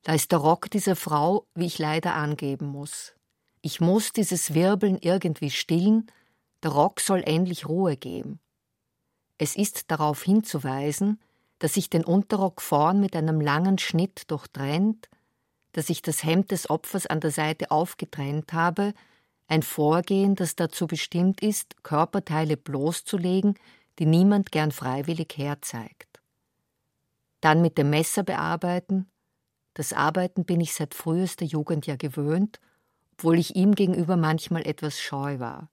da ist der Rock dieser Frau, wie ich leider angeben muss. Ich muss dieses Wirbeln irgendwie stillen, der Rock soll endlich Ruhe geben. Es ist darauf hinzuweisen, dass sich den Unterrock vorn mit einem langen Schnitt durchtrennt, dass ich das Hemd des Opfers an der Seite aufgetrennt habe, ein Vorgehen, das dazu bestimmt ist, Körperteile bloßzulegen, die niemand gern freiwillig herzeigt. Dann mit dem Messer bearbeiten. Das Arbeiten bin ich seit frühester Jugend ja gewöhnt, obwohl ich ihm gegenüber manchmal etwas scheu war.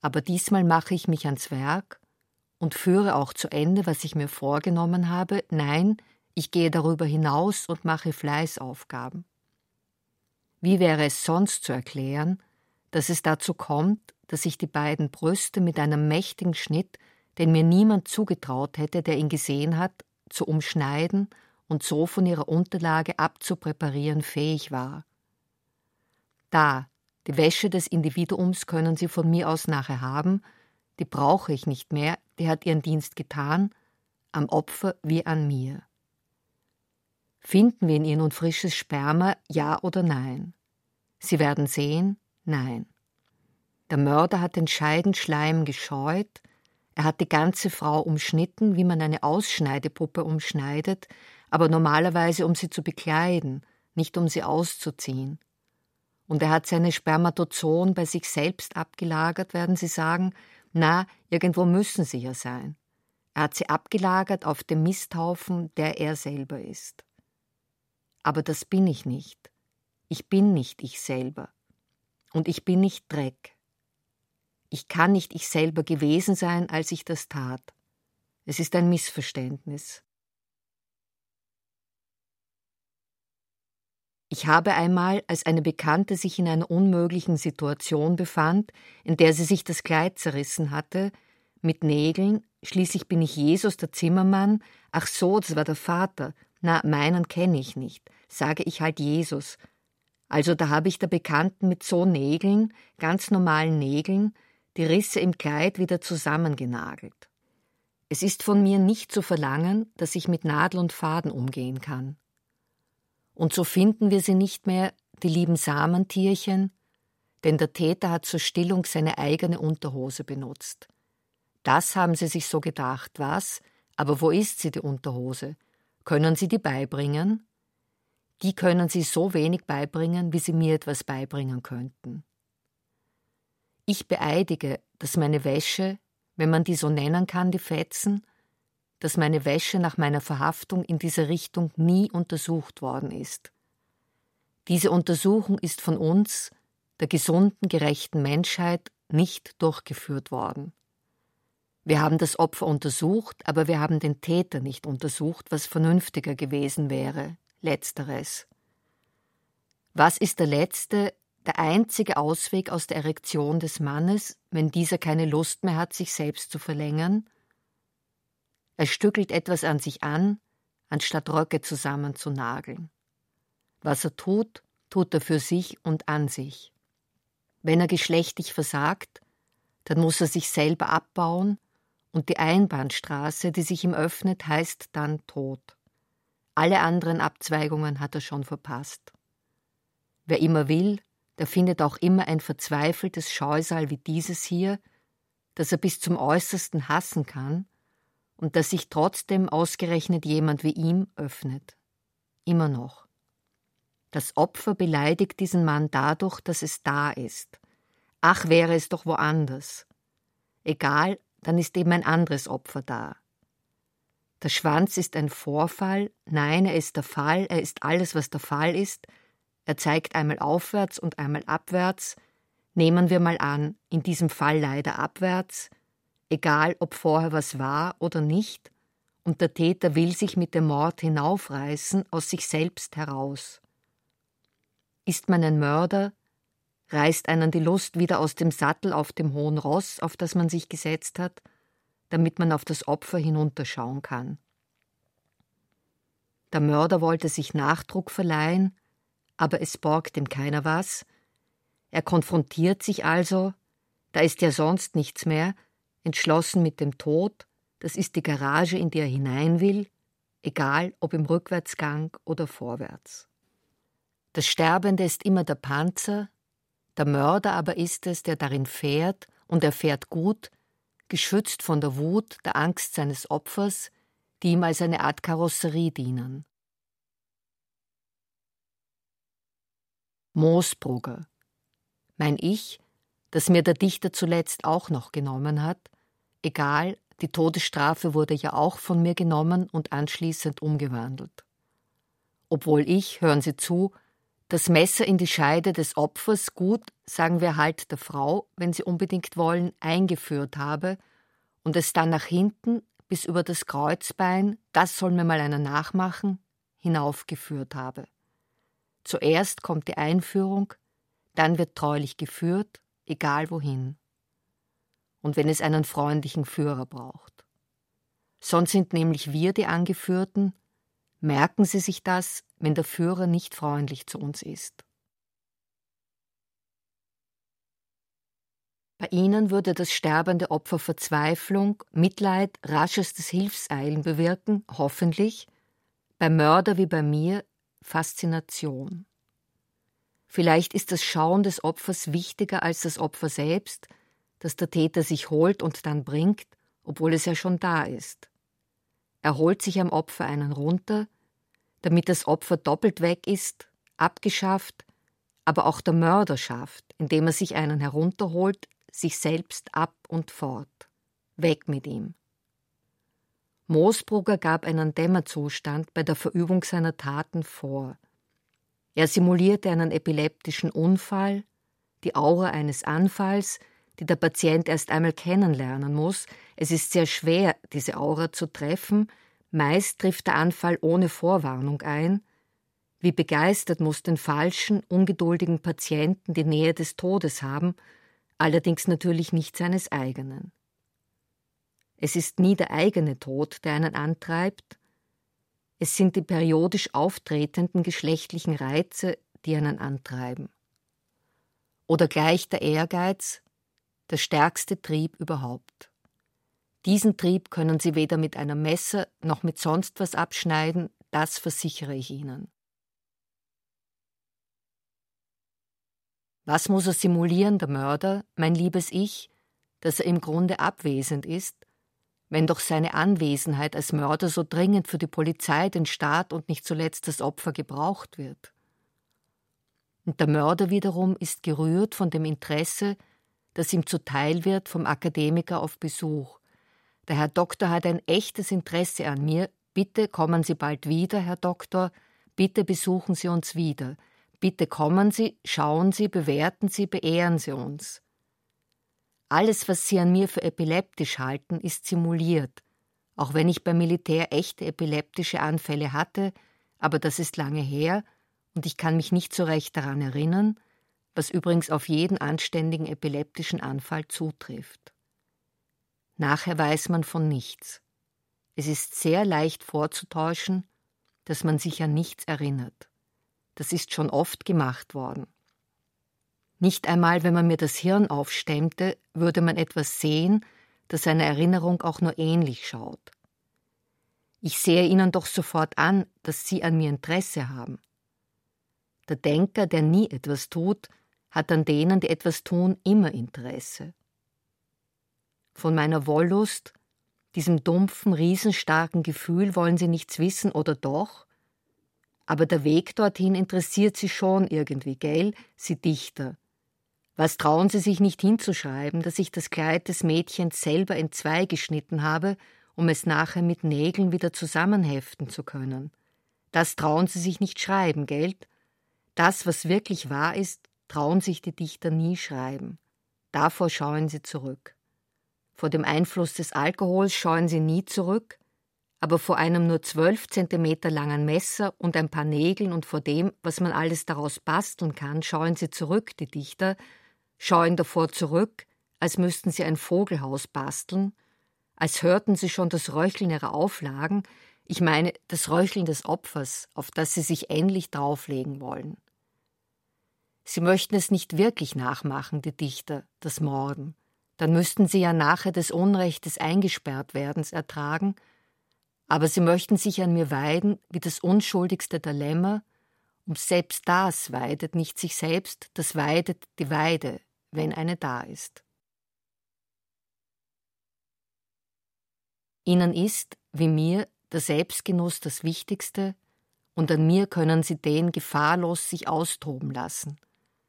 Aber diesmal mache ich mich ans Werk und führe auch zu Ende, was ich mir vorgenommen habe. Nein, ich gehe darüber hinaus und mache Fleißaufgaben. Wie wäre es sonst zu erklären, dass es dazu kommt, dass ich die beiden Brüste mit einem mächtigen Schnitt, den mir niemand zugetraut hätte, der ihn gesehen hat, zu umschneiden und so von ihrer Unterlage abzupräparieren fähig war. Da, die Wäsche des Individuums können Sie von mir aus nachher haben, die brauche ich nicht mehr, die hat ihren Dienst getan, am Opfer wie an mir. Finden wir in ihr nun frisches Sperma, ja oder nein? Sie werden sehen, nein. Der Mörder hat den Scheidenschleim gescheut, er hat die ganze Frau umschnitten, wie man eine Ausschneidepuppe umschneidet, aber normalerweise um sie zu bekleiden, nicht um sie auszuziehen. Und er hat seine Spermatozoen bei sich selbst abgelagert, werden Sie sagen, na, irgendwo müssen sie ja sein. Er hat sie abgelagert auf dem Misthaufen, der er selber ist. Aber das bin ich nicht. Ich bin nicht ich selber. Und ich bin nicht Dreck. Ich kann nicht ich selber gewesen sein, als ich das tat. Es ist ein Missverständnis. Ich habe einmal, als eine Bekannte sich in einer unmöglichen Situation befand, in der sie sich das Kleid zerrissen hatte, mit Nägeln, schließlich bin ich Jesus, der Zimmermann, ach so, das war der Vater, na, meinen kenne ich nicht, sage ich halt Jesus. Also da habe ich der Bekannten mit so Nägeln, ganz normalen Nägeln, die Risse im Kleid wieder zusammengenagelt. Es ist von mir nicht zu verlangen, dass ich mit Nadel und Faden umgehen kann. Und so finden wir sie nicht mehr, die lieben Samentierchen, denn der Täter hat zur Stillung seine eigene Unterhose benutzt. Das haben sie sich so gedacht, was? Aber wo ist sie, die Unterhose? Können Sie die beibringen? Die können Sie so wenig beibringen, wie Sie mir etwas beibringen könnten. Ich beeidige, dass meine Wäsche, wenn man die so nennen kann, die Fetzen, dass meine Wäsche nach meiner Verhaftung in dieser Richtung nie untersucht worden ist. Diese Untersuchung ist von uns, der gesunden, gerechten Menschheit, nicht durchgeführt worden. Wir haben das Opfer untersucht, aber wir haben den Täter nicht untersucht, was vernünftiger gewesen wäre, letzteres. Was ist der letzte, der einzige Ausweg aus der Erektion des Mannes, wenn dieser keine Lust mehr hat, sich selbst zu verlängern? Er stückelt etwas an sich an, anstatt Röcke zusammenzunageln. Was er tut, tut er für sich und an sich. Wenn er geschlechtlich versagt, dann muss er sich selber abbauen, und die Einbahnstraße, die sich ihm öffnet, heißt dann Tod. Alle anderen Abzweigungen hat er schon verpasst. Wer immer will, der findet auch immer ein verzweifeltes Scheusal wie dieses hier, das er bis zum äußersten hassen kann und dass sich trotzdem ausgerechnet jemand wie ihm öffnet. Immer noch. Das Opfer beleidigt diesen Mann dadurch, dass es da ist. Ach, wäre es doch woanders. Egal, dann ist eben ein anderes Opfer da. Der Schwanz ist ein Vorfall, nein, er ist der Fall, er ist alles, was der Fall ist, er zeigt einmal aufwärts und einmal abwärts, nehmen wir mal an, in diesem Fall leider abwärts, egal ob vorher was war oder nicht, und der Täter will sich mit dem Mord hinaufreißen aus sich selbst heraus. Ist man ein Mörder, reißt einen die Lust wieder aus dem Sattel auf dem hohen Ross, auf das man sich gesetzt hat, damit man auf das Opfer hinunterschauen kann. Der Mörder wollte sich Nachdruck verleihen, aber es borgt ihm keiner was. Er konfrontiert sich also, da ist ja sonst nichts mehr, entschlossen mit dem Tod, das ist die Garage, in die er hinein will, egal ob im Rückwärtsgang oder vorwärts. Das Sterbende ist immer der Panzer, der Mörder aber ist es, der darin fährt, und er fährt gut, geschützt von der Wut, der Angst seines Opfers, die ihm als eine Art Karosserie dienen. Moosbrugger. Mein Ich, das mir der Dichter zuletzt auch noch genommen hat, egal, die Todesstrafe wurde ja auch von mir genommen und anschließend umgewandelt. Obwohl ich, hören Sie zu, das Messer in die Scheide des Opfers gut, sagen wir halt der Frau, wenn Sie unbedingt wollen, eingeführt habe und es dann nach hinten bis über das Kreuzbein, das soll mir mal einer nachmachen, hinaufgeführt habe. Zuerst kommt die Einführung, dann wird treulich geführt, egal wohin. Und wenn es einen freundlichen Führer braucht. Sonst sind nämlich wir die Angeführten, merken Sie sich das, wenn der Führer nicht freundlich zu uns ist. Bei ihnen würde das sterbende Opfer Verzweiflung, Mitleid, raschestes Hilfseilen bewirken, hoffentlich, beim Mörder wie bei mir Faszination. Vielleicht ist das Schauen des Opfers wichtiger als das Opfer selbst, das der Täter sich holt und dann bringt, obwohl es ja schon da ist. Er holt sich am Opfer einen runter, damit das Opfer doppelt weg ist, abgeschafft, aber auch der Mörder schafft, indem er sich einen herunterholt, sich selbst ab und fort. Weg mit ihm. Moosbrugger gab einen Dämmerzustand bei der Verübung seiner Taten vor. Er simulierte einen epileptischen Unfall, die Aura eines Anfalls, die der Patient erst einmal kennenlernen muss. Es ist sehr schwer, diese Aura zu treffen, meist trifft der Anfall ohne Vorwarnung ein. Wie begeistert muss den falschen, ungeduldigen Patienten die Nähe des Todes haben, allerdings natürlich nicht seines eigenen. Es ist nie der eigene Tod, der einen antreibt, es sind die periodisch auftretenden geschlechtlichen Reize, die einen antreiben. Oder gleich der Ehrgeiz, der stärkste Trieb überhaupt. Diesen Trieb können Sie weder mit einem Messer noch mit sonst was abschneiden, das versichere ich Ihnen. Was muss er simulieren, der Mörder, mein liebes Ich, dass er im Grunde abwesend ist wenn doch seine Anwesenheit als Mörder so dringend für die Polizei, den Staat und nicht zuletzt das Opfer gebraucht wird. Und der Mörder wiederum ist gerührt von dem Interesse, das ihm zuteil wird vom Akademiker auf Besuch. Der Herr Doktor hat ein echtes Interesse an mir. Bitte kommen Sie bald wieder, Herr Doktor. Bitte besuchen Sie uns wieder. Bitte kommen Sie, schauen Sie, bewerten Sie, beehren Sie uns. Alles, was Sie an mir für epileptisch halten, ist simuliert, auch wenn ich beim Militär echte epileptische Anfälle hatte, aber das ist lange her und ich kann mich nicht so recht daran erinnern, was übrigens auf jeden anständigen epileptischen Anfall zutrifft. Nachher weiß man von nichts. Es ist sehr leicht vorzutäuschen, dass man sich an nichts erinnert. Das ist schon oft gemacht worden. Nicht einmal, wenn man mir das Hirn aufstemmte, würde man etwas sehen, das einer Erinnerung auch nur ähnlich schaut. Ich sehe Ihnen doch sofort an, dass Sie an mir Interesse haben. Der Denker, der nie etwas tut, hat an denen, die etwas tun, immer Interesse. Von meiner Wollust, diesem dumpfen, riesenstarken Gefühl wollen Sie nichts wissen oder doch? Aber der Weg dorthin interessiert Sie schon irgendwie, gell, Sie Dichter. Was trauen Sie sich nicht hinzuschreiben, dass ich das Kleid des Mädchens selber in zwei geschnitten habe, um es nachher mit Nägeln wieder zusammenheften zu können? Das trauen Sie sich nicht schreiben, gelt? Das, was wirklich wahr ist, trauen sich die Dichter nie schreiben. Davor scheuen sie zurück. Vor dem Einfluss des Alkohols scheuen sie nie zurück, aber vor einem nur zwölf Zentimeter langen Messer und ein paar Nägeln und vor dem, was man alles daraus basteln kann, scheuen sie zurück, die Dichter, scheuen davor zurück, als müssten sie ein Vogelhaus basteln, als hörten sie schon das Röcheln ihrer Auflagen, ich meine das Röcheln des Opfers, auf das sie sich endlich drauflegen wollen. Sie möchten es nicht wirklich nachmachen, die Dichter, das Morden, dann müssten sie ja nachher des Unrechtes eingesperrt werdens ertragen, aber sie möchten sich an mir weiden wie das unschuldigste der Lämmer, und selbst das weidet nicht sich selbst, das weidet die Weide, wenn eine da ist. Ihnen ist, wie mir, der Selbstgenuss das Wichtigste und an mir können Sie den gefahrlos sich austoben lassen.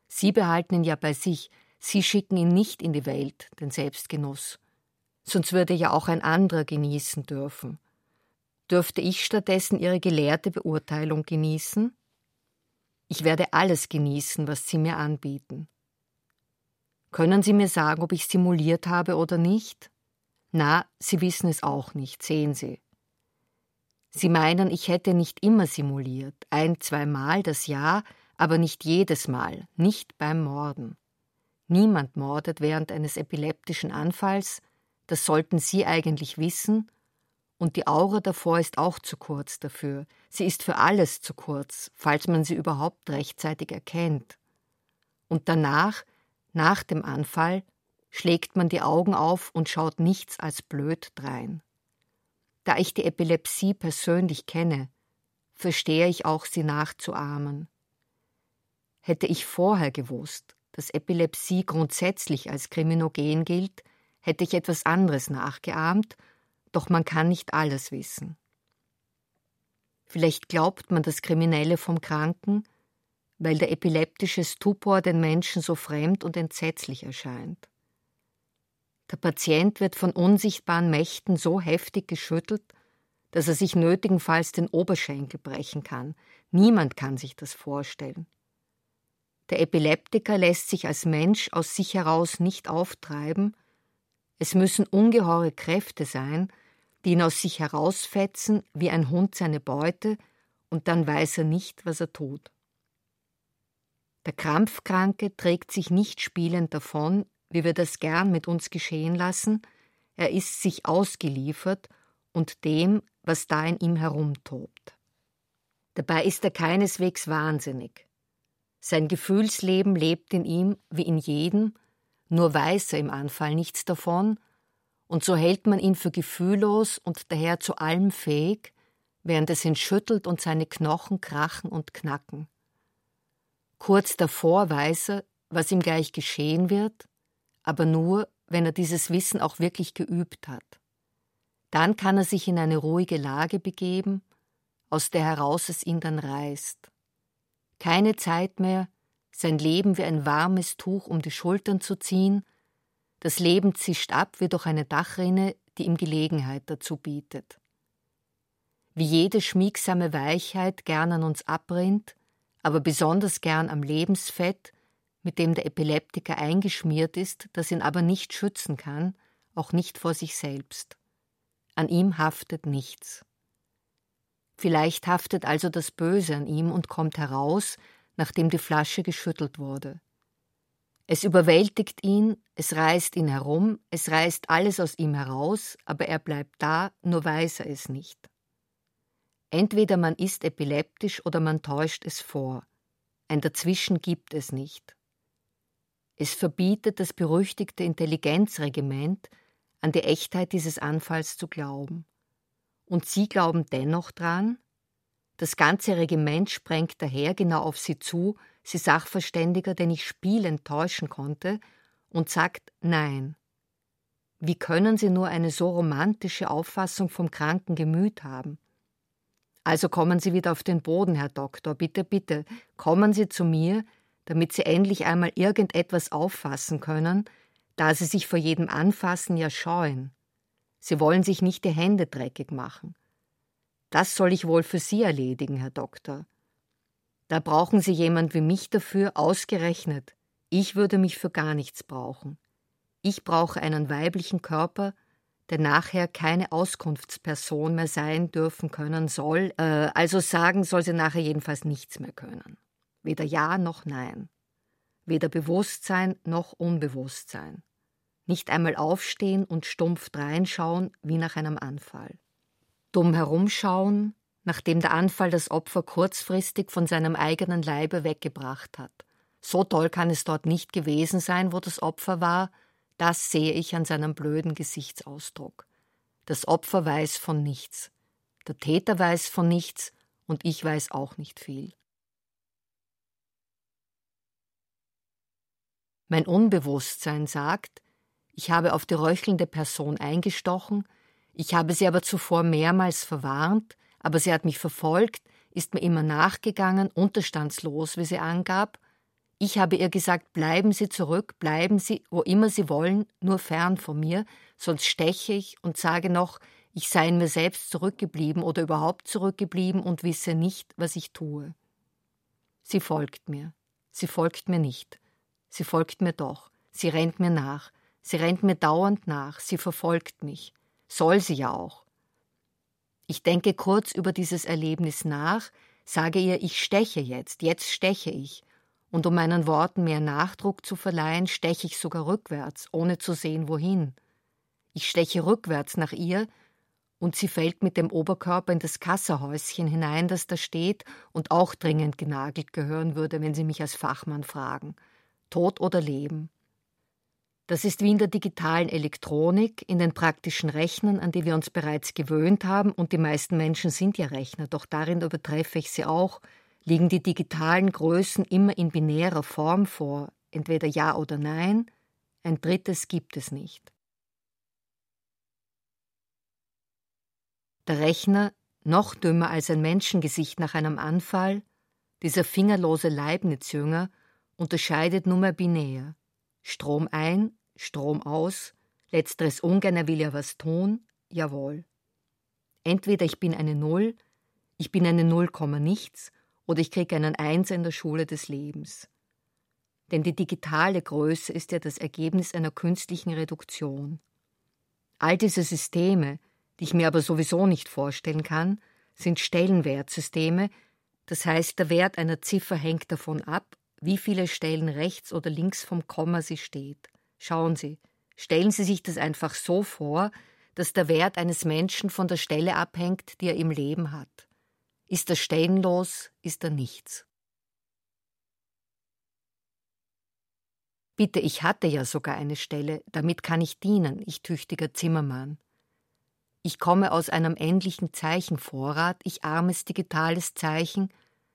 Sie behalten ihn ja bei sich, Sie schicken ihn nicht in die Welt, den Selbstgenuss. Sonst würde ja auch ein anderer genießen dürfen. Dürfte ich stattdessen Ihre gelehrte Beurteilung genießen? Ich werde alles genießen, was Sie mir anbieten. Können Sie mir sagen, ob ich simuliert habe oder nicht? Na, Sie wissen es auch nicht, sehen Sie. Sie meinen, ich hätte nicht immer simuliert, ein, zweimal das Jahr, aber nicht jedes Mal, nicht beim Morden. Niemand mordet während eines epileptischen Anfalls, das sollten Sie eigentlich wissen, und die Aura davor ist auch zu kurz dafür. Sie ist für alles zu kurz, falls man sie überhaupt rechtzeitig erkennt. Und danach, nach dem Anfall, schlägt man die Augen auf und schaut nichts als blöd drein. Da ich die Epilepsie persönlich kenne, verstehe ich auch, sie nachzuahmen. Hätte ich vorher gewusst, dass Epilepsie grundsätzlich als kriminogen gilt, hätte ich etwas anderes nachgeahmt, doch man kann nicht alles wissen. Vielleicht glaubt man das Kriminelle vom Kranken, weil der epileptische Stupor den Menschen so fremd und entsetzlich erscheint. Der Patient wird von unsichtbaren Mächten so heftig geschüttelt, dass er sich nötigenfalls den Oberschenkel brechen kann. Niemand kann sich das vorstellen. Der Epileptiker lässt sich als Mensch aus sich heraus nicht auftreiben. Es müssen ungeheure Kräfte sein, die ihn aus sich herausfetzen wie ein Hund seine Beute, und dann weiß er nicht, was er tut. Der Krampfkranke trägt sich nicht spielend davon, wie wir das gern mit uns geschehen lassen, er ist sich ausgeliefert und dem, was da in ihm herumtobt. Dabei ist er keineswegs wahnsinnig. Sein Gefühlsleben lebt in ihm wie in jedem, nur weiß er im Anfall nichts davon, und so hält man ihn für gefühllos und daher zu allem fähig, während es ihn schüttelt und seine Knochen krachen und knacken. Kurz davor weiß er, was ihm gleich geschehen wird, aber nur, wenn er dieses Wissen auch wirklich geübt hat. Dann kann er sich in eine ruhige Lage begeben, aus der heraus es ihn dann reißt. Keine Zeit mehr, sein Leben wie ein warmes Tuch um die Schultern zu ziehen, das Leben zischt ab wie durch eine Dachrinne, die ihm Gelegenheit dazu bietet. Wie jede schmiegsame Weichheit gern an uns abrinnt, aber besonders gern am Lebensfett, mit dem der Epileptiker eingeschmiert ist, das ihn aber nicht schützen kann, auch nicht vor sich selbst. An ihm haftet nichts. Vielleicht haftet also das Böse an ihm und kommt heraus, nachdem die Flasche geschüttelt wurde. Es überwältigt ihn, es reißt ihn herum, es reißt alles aus ihm heraus, aber er bleibt da, nur weiß er es nicht. Entweder man ist epileptisch oder man täuscht es vor. Ein Dazwischen gibt es nicht. Es verbietet das berüchtigte Intelligenzregiment, an die Echtheit dieses Anfalls zu glauben. Und Sie glauben dennoch dran? Das ganze Regiment sprengt daher genau auf Sie zu, Sie Sachverständiger, den ich spielend täuschen konnte, und sagt Nein. Wie können Sie nur eine so romantische Auffassung vom kranken Gemüt haben? Also kommen Sie wieder auf den Boden, Herr Doktor, bitte, bitte, kommen Sie zu mir, damit sie endlich einmal irgendetwas auffassen können, da sie sich vor jedem Anfassen ja scheuen. Sie wollen sich nicht die Hände dreckig machen. Das soll ich wohl für Sie erledigen, Herr Doktor. Da brauchen Sie jemand wie mich dafür, ausgerechnet. Ich würde mich für gar nichts brauchen. Ich brauche einen weiblichen Körper, der nachher keine Auskunftsperson mehr sein dürfen können soll, äh, also sagen soll sie nachher jedenfalls nichts mehr können. Weder Ja noch Nein. Weder Bewusstsein noch Unbewusstsein. Nicht einmal aufstehen und stumpf dreinschauen wie nach einem Anfall. Dumm herumschauen, nachdem der Anfall das Opfer kurzfristig von seinem eigenen Leibe weggebracht hat. So toll kann es dort nicht gewesen sein, wo das Opfer war, das sehe ich an seinem blöden Gesichtsausdruck. Das Opfer weiß von nichts. Der Täter weiß von nichts und ich weiß auch nicht viel. Mein Unbewusstsein sagt, ich habe auf die röchelnde Person eingestochen, ich habe sie aber zuvor mehrmals verwarnt, aber sie hat mich verfolgt, ist mir immer nachgegangen, unterstandslos, wie sie angab. Ich habe ihr gesagt, bleiben Sie zurück, bleiben Sie, wo immer Sie wollen, nur fern von mir, sonst steche ich und sage noch, ich sei in mir selbst zurückgeblieben oder überhaupt zurückgeblieben und wisse nicht, was ich tue. Sie folgt mir. Sie folgt mir nicht. Sie folgt mir doch. Sie rennt mir nach. Sie rennt mir dauernd nach. Sie verfolgt mich. Soll sie ja auch. Ich denke kurz über dieses Erlebnis nach, sage ihr, ich steche jetzt, jetzt steche ich. Und um meinen Worten mehr Nachdruck zu verleihen, steche ich sogar rückwärts, ohne zu sehen, wohin. Ich steche rückwärts nach ihr, und sie fällt mit dem Oberkörper in das Kassahäuschen hinein, das da steht und auch dringend genagelt gehören würde, wenn Sie mich als Fachmann fragen. Tod oder Leben. Das ist wie in der digitalen Elektronik, in den praktischen Rechnern, an die wir uns bereits gewöhnt haben, und die meisten Menschen sind ja Rechner, doch darin übertreffe ich sie auch, liegen die digitalen Größen immer in binärer Form vor, entweder Ja oder Nein, ein drittes gibt es nicht. Der Rechner, noch dümmer als ein Menschengesicht nach einem Anfall, dieser fingerlose Leibniz-Jünger, unterscheidet nur mehr binär. Strom ein, Strom aus, letzteres ungern, er will ja was tun, jawohl. Entweder ich bin eine Null, ich bin eine Null, nichts, oder ich kriege einen Eins in der Schule des Lebens. Denn die digitale Größe ist ja das Ergebnis einer künstlichen Reduktion. All diese Systeme, die ich mir aber sowieso nicht vorstellen kann, sind Stellenwertsysteme, das heißt, der Wert einer Ziffer hängt davon ab, wie viele Stellen rechts oder links vom Komma sie steht. Schauen Sie, stellen Sie sich das einfach so vor, dass der Wert eines Menschen von der Stelle abhängt, die er im Leben hat. Ist er stellenlos, ist er nichts. Bitte, ich hatte ja sogar eine Stelle, damit kann ich dienen, ich tüchtiger Zimmermann. Ich komme aus einem endlichen Zeichenvorrat, ich armes digitales Zeichen,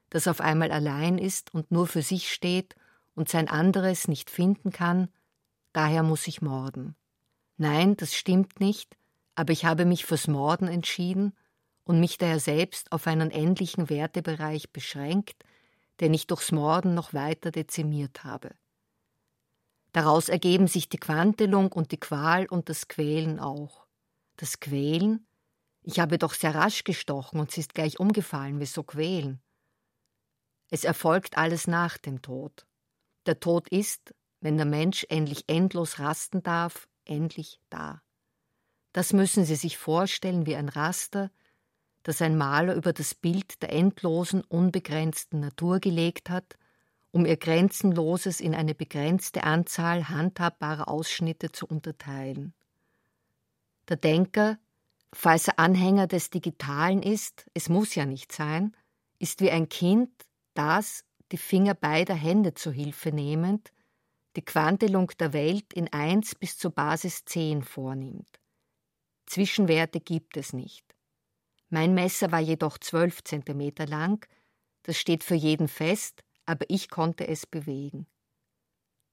das auf einmal allein ist und nur für sich steht und sein anderes nicht finden kann, daher muss ich morden. Nein, das stimmt nicht, aber ich habe mich fürs Morden entschieden und mich daher selbst auf einen endlichen Wertebereich beschränkt, den ich durchs Morden noch weiter dezimiert habe. Daraus ergeben sich die Quantelung und die Qual und das Quälen auch. Das Quälen? Ich habe doch sehr rasch gestochen und sie ist gleich umgefallen. Wieso quälen? Es erfolgt alles nach dem Tod. Der Tod ist, wenn der Mensch endlich endlos rasten darf, endlich da. Das müssen Sie sich vorstellen wie ein Raster, das ein Maler über das Bild der endlosen, unbegrenzten Natur gelegt hat, um ihr Grenzenloses in eine begrenzte Anzahl handhabbarer Ausschnitte zu unterteilen. Der Denker, falls er Anhänger des Digitalen ist, es muss ja nicht sein, ist wie ein Kind, das, die Finger beider Hände zu Hilfe nehmend, die Quantelung der Welt in 1 bis zur Basis 10 vornimmt. Zwischenwerte gibt es nicht. Mein Messer war jedoch 12 Zentimeter lang, das steht für jeden fest, aber ich konnte es bewegen.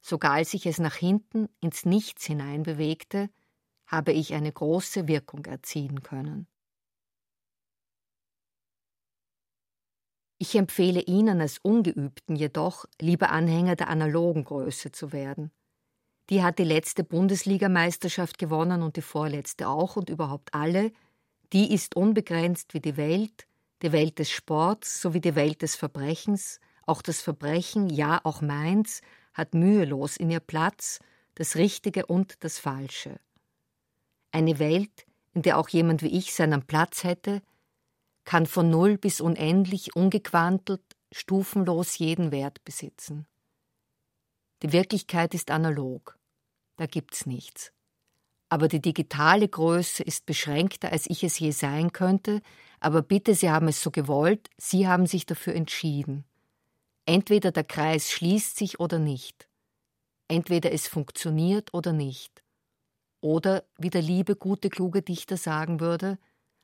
Sogar als ich es nach hinten ins Nichts hinein bewegte, habe ich eine große Wirkung erzielen können. Ich empfehle Ihnen als Ungeübten jedoch, lieber Anhänger der analogen Größe zu werden. Die hat die letzte Bundesligameisterschaft gewonnen und die vorletzte auch und überhaupt alle. Die ist unbegrenzt wie die Welt, die Welt des Sports sowie die Welt des Verbrechens. Auch das Verbrechen, ja auch meins, hat mühelos in ihr Platz, das Richtige und das Falsche. Eine Welt, in der auch jemand wie ich seinen Platz hätte, kann von null bis unendlich ungequantelt, stufenlos jeden Wert besitzen. Die Wirklichkeit ist analog. Da gibt's nichts. Aber die digitale Größe ist beschränkter, als ich es je sein könnte, aber bitte, Sie haben es so gewollt, Sie haben sich dafür entschieden. Entweder der Kreis schließt sich oder nicht. Entweder es funktioniert oder nicht. Oder, wie der liebe, gute, kluge Dichter sagen würde,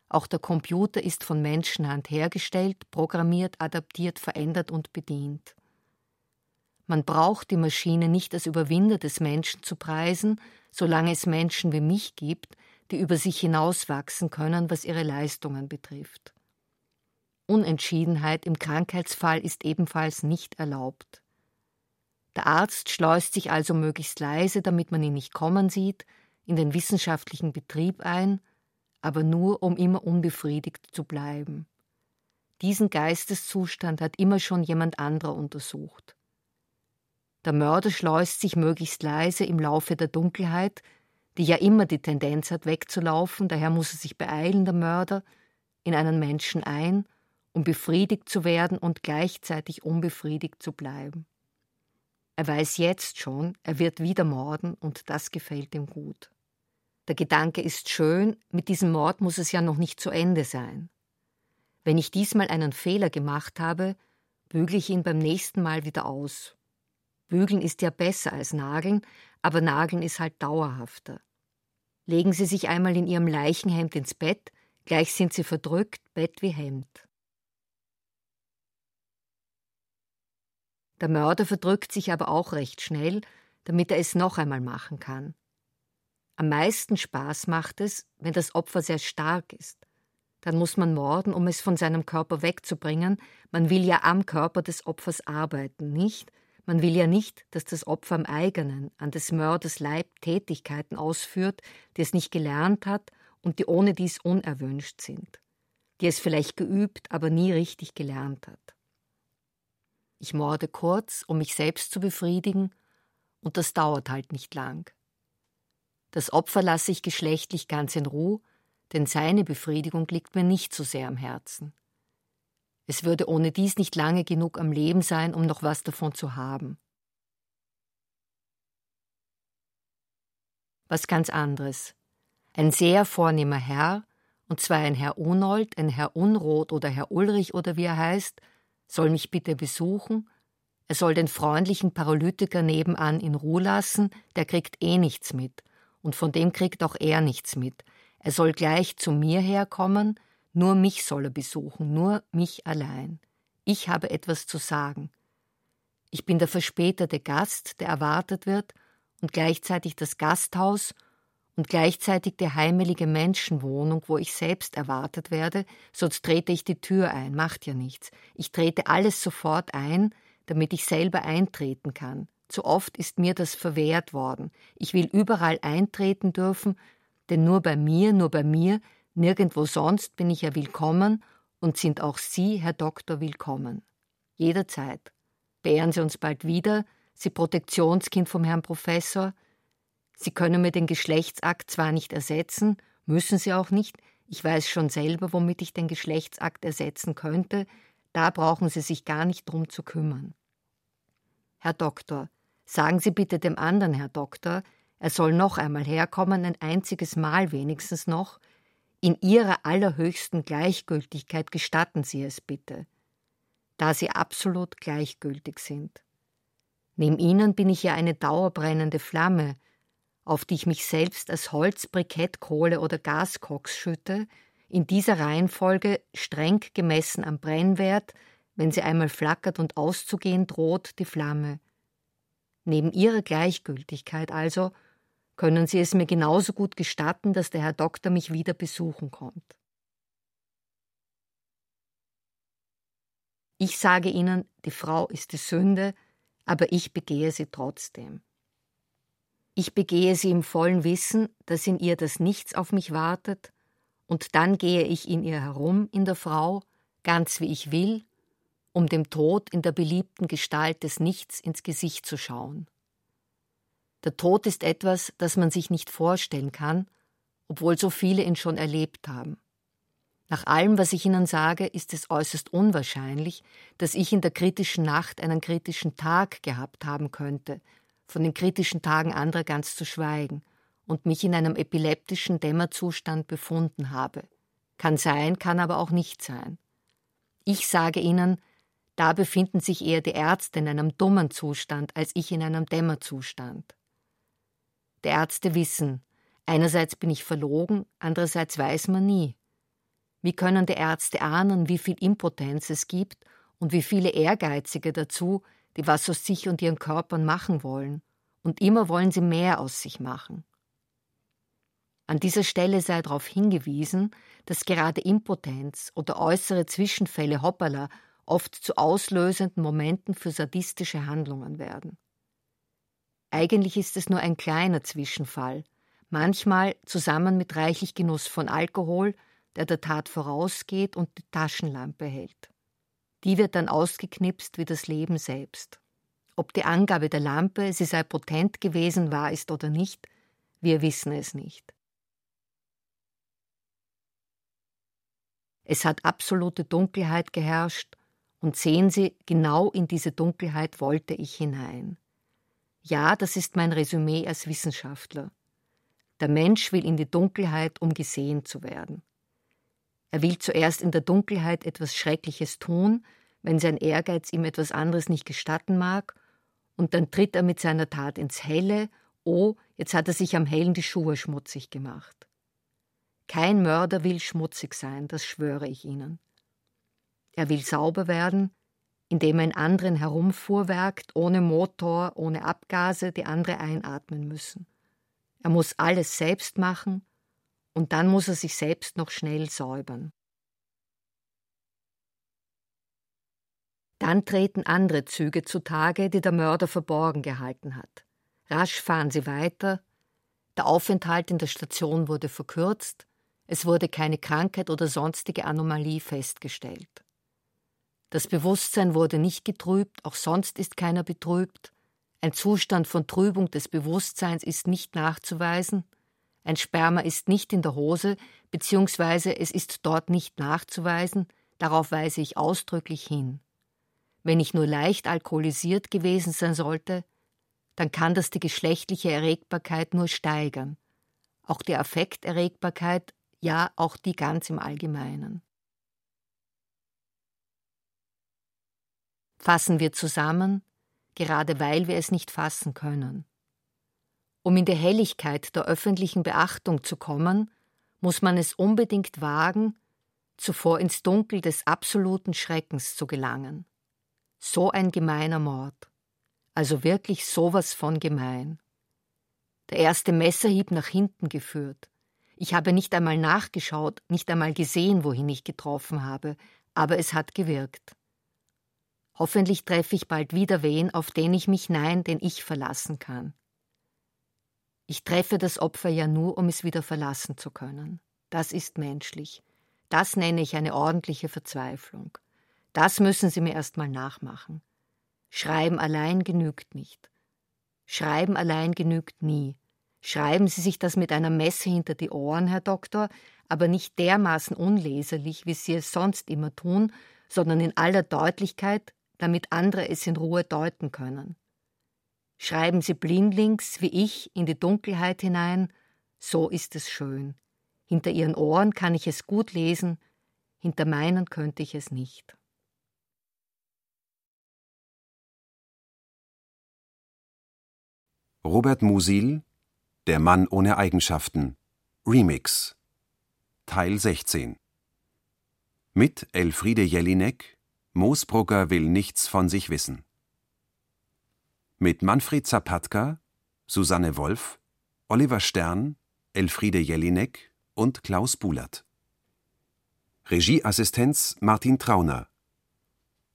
auch der Computer ist von Menschenhand hergestellt, programmiert, adaptiert, verändert und bedient. Man braucht die Maschine nicht als Überwinder des Menschen zu preisen, solange es Menschen wie mich gibt, die über sich hinauswachsen können, was ihre Leistungen betrifft. Unentschiedenheit im Krankheitsfall ist ebenfalls nicht erlaubt. Der Arzt schleust sich also möglichst leise, damit man ihn nicht kommen sieht, in den wissenschaftlichen Betrieb ein, aber nur um immer unbefriedigt zu bleiben. Diesen Geisteszustand hat immer schon jemand anderer untersucht. Der Mörder schleust sich möglichst leise im Laufe der Dunkelheit, die ja immer die Tendenz hat, wegzulaufen, daher muss er sich beeilen, der Mörder, in einen Menschen ein, um befriedigt zu werden und gleichzeitig unbefriedigt zu bleiben. Er weiß jetzt schon, er wird wieder morden und das gefällt ihm gut. Der Gedanke ist schön, mit diesem Mord muss es ja noch nicht zu Ende sein. Wenn ich diesmal einen Fehler gemacht habe, bügle ich ihn beim nächsten Mal wieder aus. Bügeln ist ja besser als Nageln, aber Nageln ist halt dauerhafter. Legen Sie sich einmal in Ihrem Leichenhemd ins Bett, gleich sind Sie verdrückt, Bett wie Hemd. Der Mörder verdrückt sich aber auch recht schnell, damit er es noch einmal machen kann. Am meisten Spaß macht es, wenn das Opfer sehr stark ist. Dann muss man morden, um es von seinem Körper wegzubringen. Man will ja am Körper des Opfers arbeiten, nicht, man will ja nicht, dass das Opfer am eigenen, an des Mörders Leib Tätigkeiten ausführt, die es nicht gelernt hat und die ohne dies unerwünscht sind, die es vielleicht geübt, aber nie richtig gelernt hat. Ich morde kurz, um mich selbst zu befriedigen, und das dauert halt nicht lang. Das Opfer lasse ich geschlechtlich ganz in Ruhe, denn seine Befriedigung liegt mir nicht so sehr am Herzen. Es würde ohne dies nicht lange genug am Leben sein, um noch was davon zu haben. Was ganz anderes. Ein sehr vornehmer Herr, und zwar ein Herr Unold, ein Herr Unroth oder Herr Ulrich oder wie er heißt, soll mich bitte besuchen. Er soll den freundlichen Paralytiker nebenan in Ruhe lassen, der kriegt eh nichts mit. Und von dem kriegt auch er nichts mit. Er soll gleich zu mir herkommen, nur mich soll er besuchen, nur mich allein. Ich habe etwas zu sagen. Ich bin der verspätete Gast, der erwartet wird, und gleichzeitig das Gasthaus und gleichzeitig die heimelige Menschenwohnung, wo ich selbst erwartet werde, sonst trete ich die Tür ein, macht ja nichts. Ich trete alles sofort ein, damit ich selber eintreten kann. Zu oft ist mir das verwehrt worden. Ich will überall eintreten dürfen, denn nur bei mir, nur bei mir Nirgendwo sonst bin ich ja willkommen und sind auch Sie, Herr Doktor, willkommen. Jederzeit. Beehren Sie uns bald wieder, Sie Protektionskind vom Herrn Professor. Sie können mir den Geschlechtsakt zwar nicht ersetzen, müssen Sie auch nicht, ich weiß schon selber, womit ich den Geschlechtsakt ersetzen könnte, da brauchen Sie sich gar nicht drum zu kümmern. Herr Doktor, sagen Sie bitte dem anderen Herr Doktor, er soll noch einmal herkommen, ein einziges Mal wenigstens noch, in Ihrer allerhöchsten Gleichgültigkeit gestatten Sie es bitte, da Sie absolut gleichgültig sind. Neben Ihnen bin ich ja eine dauerbrennende Flamme, auf die ich mich selbst als Holz, Brikettkohle oder Gaskoks schütte, in dieser Reihenfolge streng gemessen am Brennwert, wenn sie einmal flackert und auszugehen droht, die Flamme. Neben ihrer Gleichgültigkeit also können Sie es mir genauso gut gestatten, dass der Herr Doktor mich wieder besuchen kommt. Ich sage Ihnen, die Frau ist die Sünde, aber ich begehe sie trotzdem. Ich begehe sie im vollen Wissen, dass in ihr das Nichts auf mich wartet, und dann gehe ich in ihr herum, in der Frau, ganz wie ich will, um dem Tod in der beliebten Gestalt des Nichts ins Gesicht zu schauen. Der Tod ist etwas, das man sich nicht vorstellen kann, obwohl so viele ihn schon erlebt haben. Nach allem, was ich Ihnen sage, ist es äußerst unwahrscheinlich, dass ich in der kritischen Nacht einen kritischen Tag gehabt haben könnte, von den kritischen Tagen anderer ganz zu schweigen, und mich in einem epileptischen Dämmerzustand befunden habe. Kann sein, kann aber auch nicht sein. Ich sage Ihnen, da befinden sich eher die Ärzte in einem dummen Zustand als ich in einem Dämmerzustand. Die Ärzte wissen, einerseits bin ich verlogen, andererseits weiß man nie. Wie können die Ärzte ahnen, wie viel Impotenz es gibt und wie viele Ehrgeizige dazu, die was aus sich und ihren Körpern machen wollen, und immer wollen sie mehr aus sich machen. An dieser Stelle sei darauf hingewiesen, dass gerade Impotenz oder äußere Zwischenfälle hoppala oft zu auslösenden Momenten für sadistische Handlungen werden. Eigentlich ist es nur ein kleiner Zwischenfall, manchmal zusammen mit reichlich Genuss von Alkohol, der der Tat vorausgeht und die Taschenlampe hält. Die wird dann ausgeknipst wie das Leben selbst. Ob die Angabe der Lampe, sie sei potent gewesen, wahr ist oder nicht, wir wissen es nicht. Es hat absolute Dunkelheit geherrscht, und sehen Sie, genau in diese Dunkelheit wollte ich hinein. Ja, das ist mein Resümee als Wissenschaftler. Der Mensch will in die Dunkelheit, um gesehen zu werden. Er will zuerst in der Dunkelheit etwas Schreckliches tun, wenn sein Ehrgeiz ihm etwas anderes nicht gestatten mag, und dann tritt er mit seiner Tat ins Helle, oh, jetzt hat er sich am Hellen die Schuhe schmutzig gemacht. Kein Mörder will schmutzig sein, das schwöre ich Ihnen. Er will sauber werden, indem er in anderen herumfuhrwerkt, ohne Motor, ohne Abgase, die andere einatmen müssen. Er muss alles selbst machen und dann muss er sich selbst noch schnell säubern. Dann treten andere Züge zutage, die der Mörder verborgen gehalten hat. Rasch fahren sie weiter. Der Aufenthalt in der Station wurde verkürzt. Es wurde keine Krankheit oder sonstige Anomalie festgestellt. Das Bewusstsein wurde nicht getrübt, auch sonst ist keiner betrübt. Ein Zustand von Trübung des Bewusstseins ist nicht nachzuweisen. Ein Sperma ist nicht in der Hose, beziehungsweise es ist dort nicht nachzuweisen, darauf weise ich ausdrücklich hin. Wenn ich nur leicht alkoholisiert gewesen sein sollte, dann kann das die geschlechtliche Erregbarkeit nur steigern. Auch die Affekterregbarkeit, ja auch die ganz im Allgemeinen. Fassen wir zusammen, gerade weil wir es nicht fassen können. Um in die Helligkeit der öffentlichen Beachtung zu kommen, muss man es unbedingt wagen, zuvor ins Dunkel des absoluten Schreckens zu gelangen. So ein gemeiner Mord. Also wirklich sowas von gemein. Der erste Messerhieb nach hinten geführt. Ich habe nicht einmal nachgeschaut, nicht einmal gesehen, wohin ich getroffen habe, aber es hat gewirkt. Hoffentlich treffe ich bald wieder wen, auf den ich mich, nein, den ich verlassen kann. Ich treffe das Opfer ja nur, um es wieder verlassen zu können. Das ist menschlich. Das nenne ich eine ordentliche Verzweiflung. Das müssen Sie mir erst mal nachmachen. Schreiben allein genügt nicht. Schreiben allein genügt nie. Schreiben Sie sich das mit einer Messe hinter die Ohren, Herr Doktor, aber nicht dermaßen unleserlich, wie Sie es sonst immer tun, sondern in aller Deutlichkeit, damit andere es in Ruhe deuten können. Schreiben Sie blindlings, wie ich, in die Dunkelheit hinein, so ist es schön. Hinter Ihren Ohren kann ich es gut lesen, hinter meinen könnte ich es nicht. Robert Musil Der Mann ohne Eigenschaften Remix Teil 16 Mit Elfriede Jelinek Moosbrugger will nichts von sich wissen. Mit Manfred Zapatka, Susanne Wolf, Oliver Stern, Elfriede Jelinek und Klaus Bulert. Regieassistenz Martin Trauner.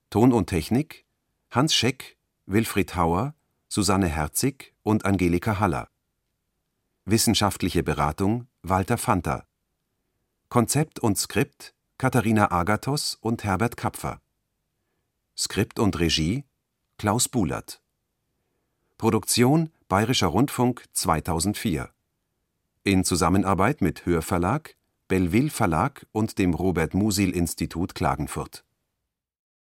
Ton und Technik Hans Scheck, Wilfried Hauer, Susanne Herzig und Angelika Haller. Wissenschaftliche Beratung Walter Fanta. Konzept und Skript Katharina Agathos und Herbert Kapfer. Skript und Regie Klaus Bulert. Produktion Bayerischer Rundfunk 2004. In Zusammenarbeit mit Hörverlag, Belleville Verlag und dem Robert Musil Institut Klagenfurt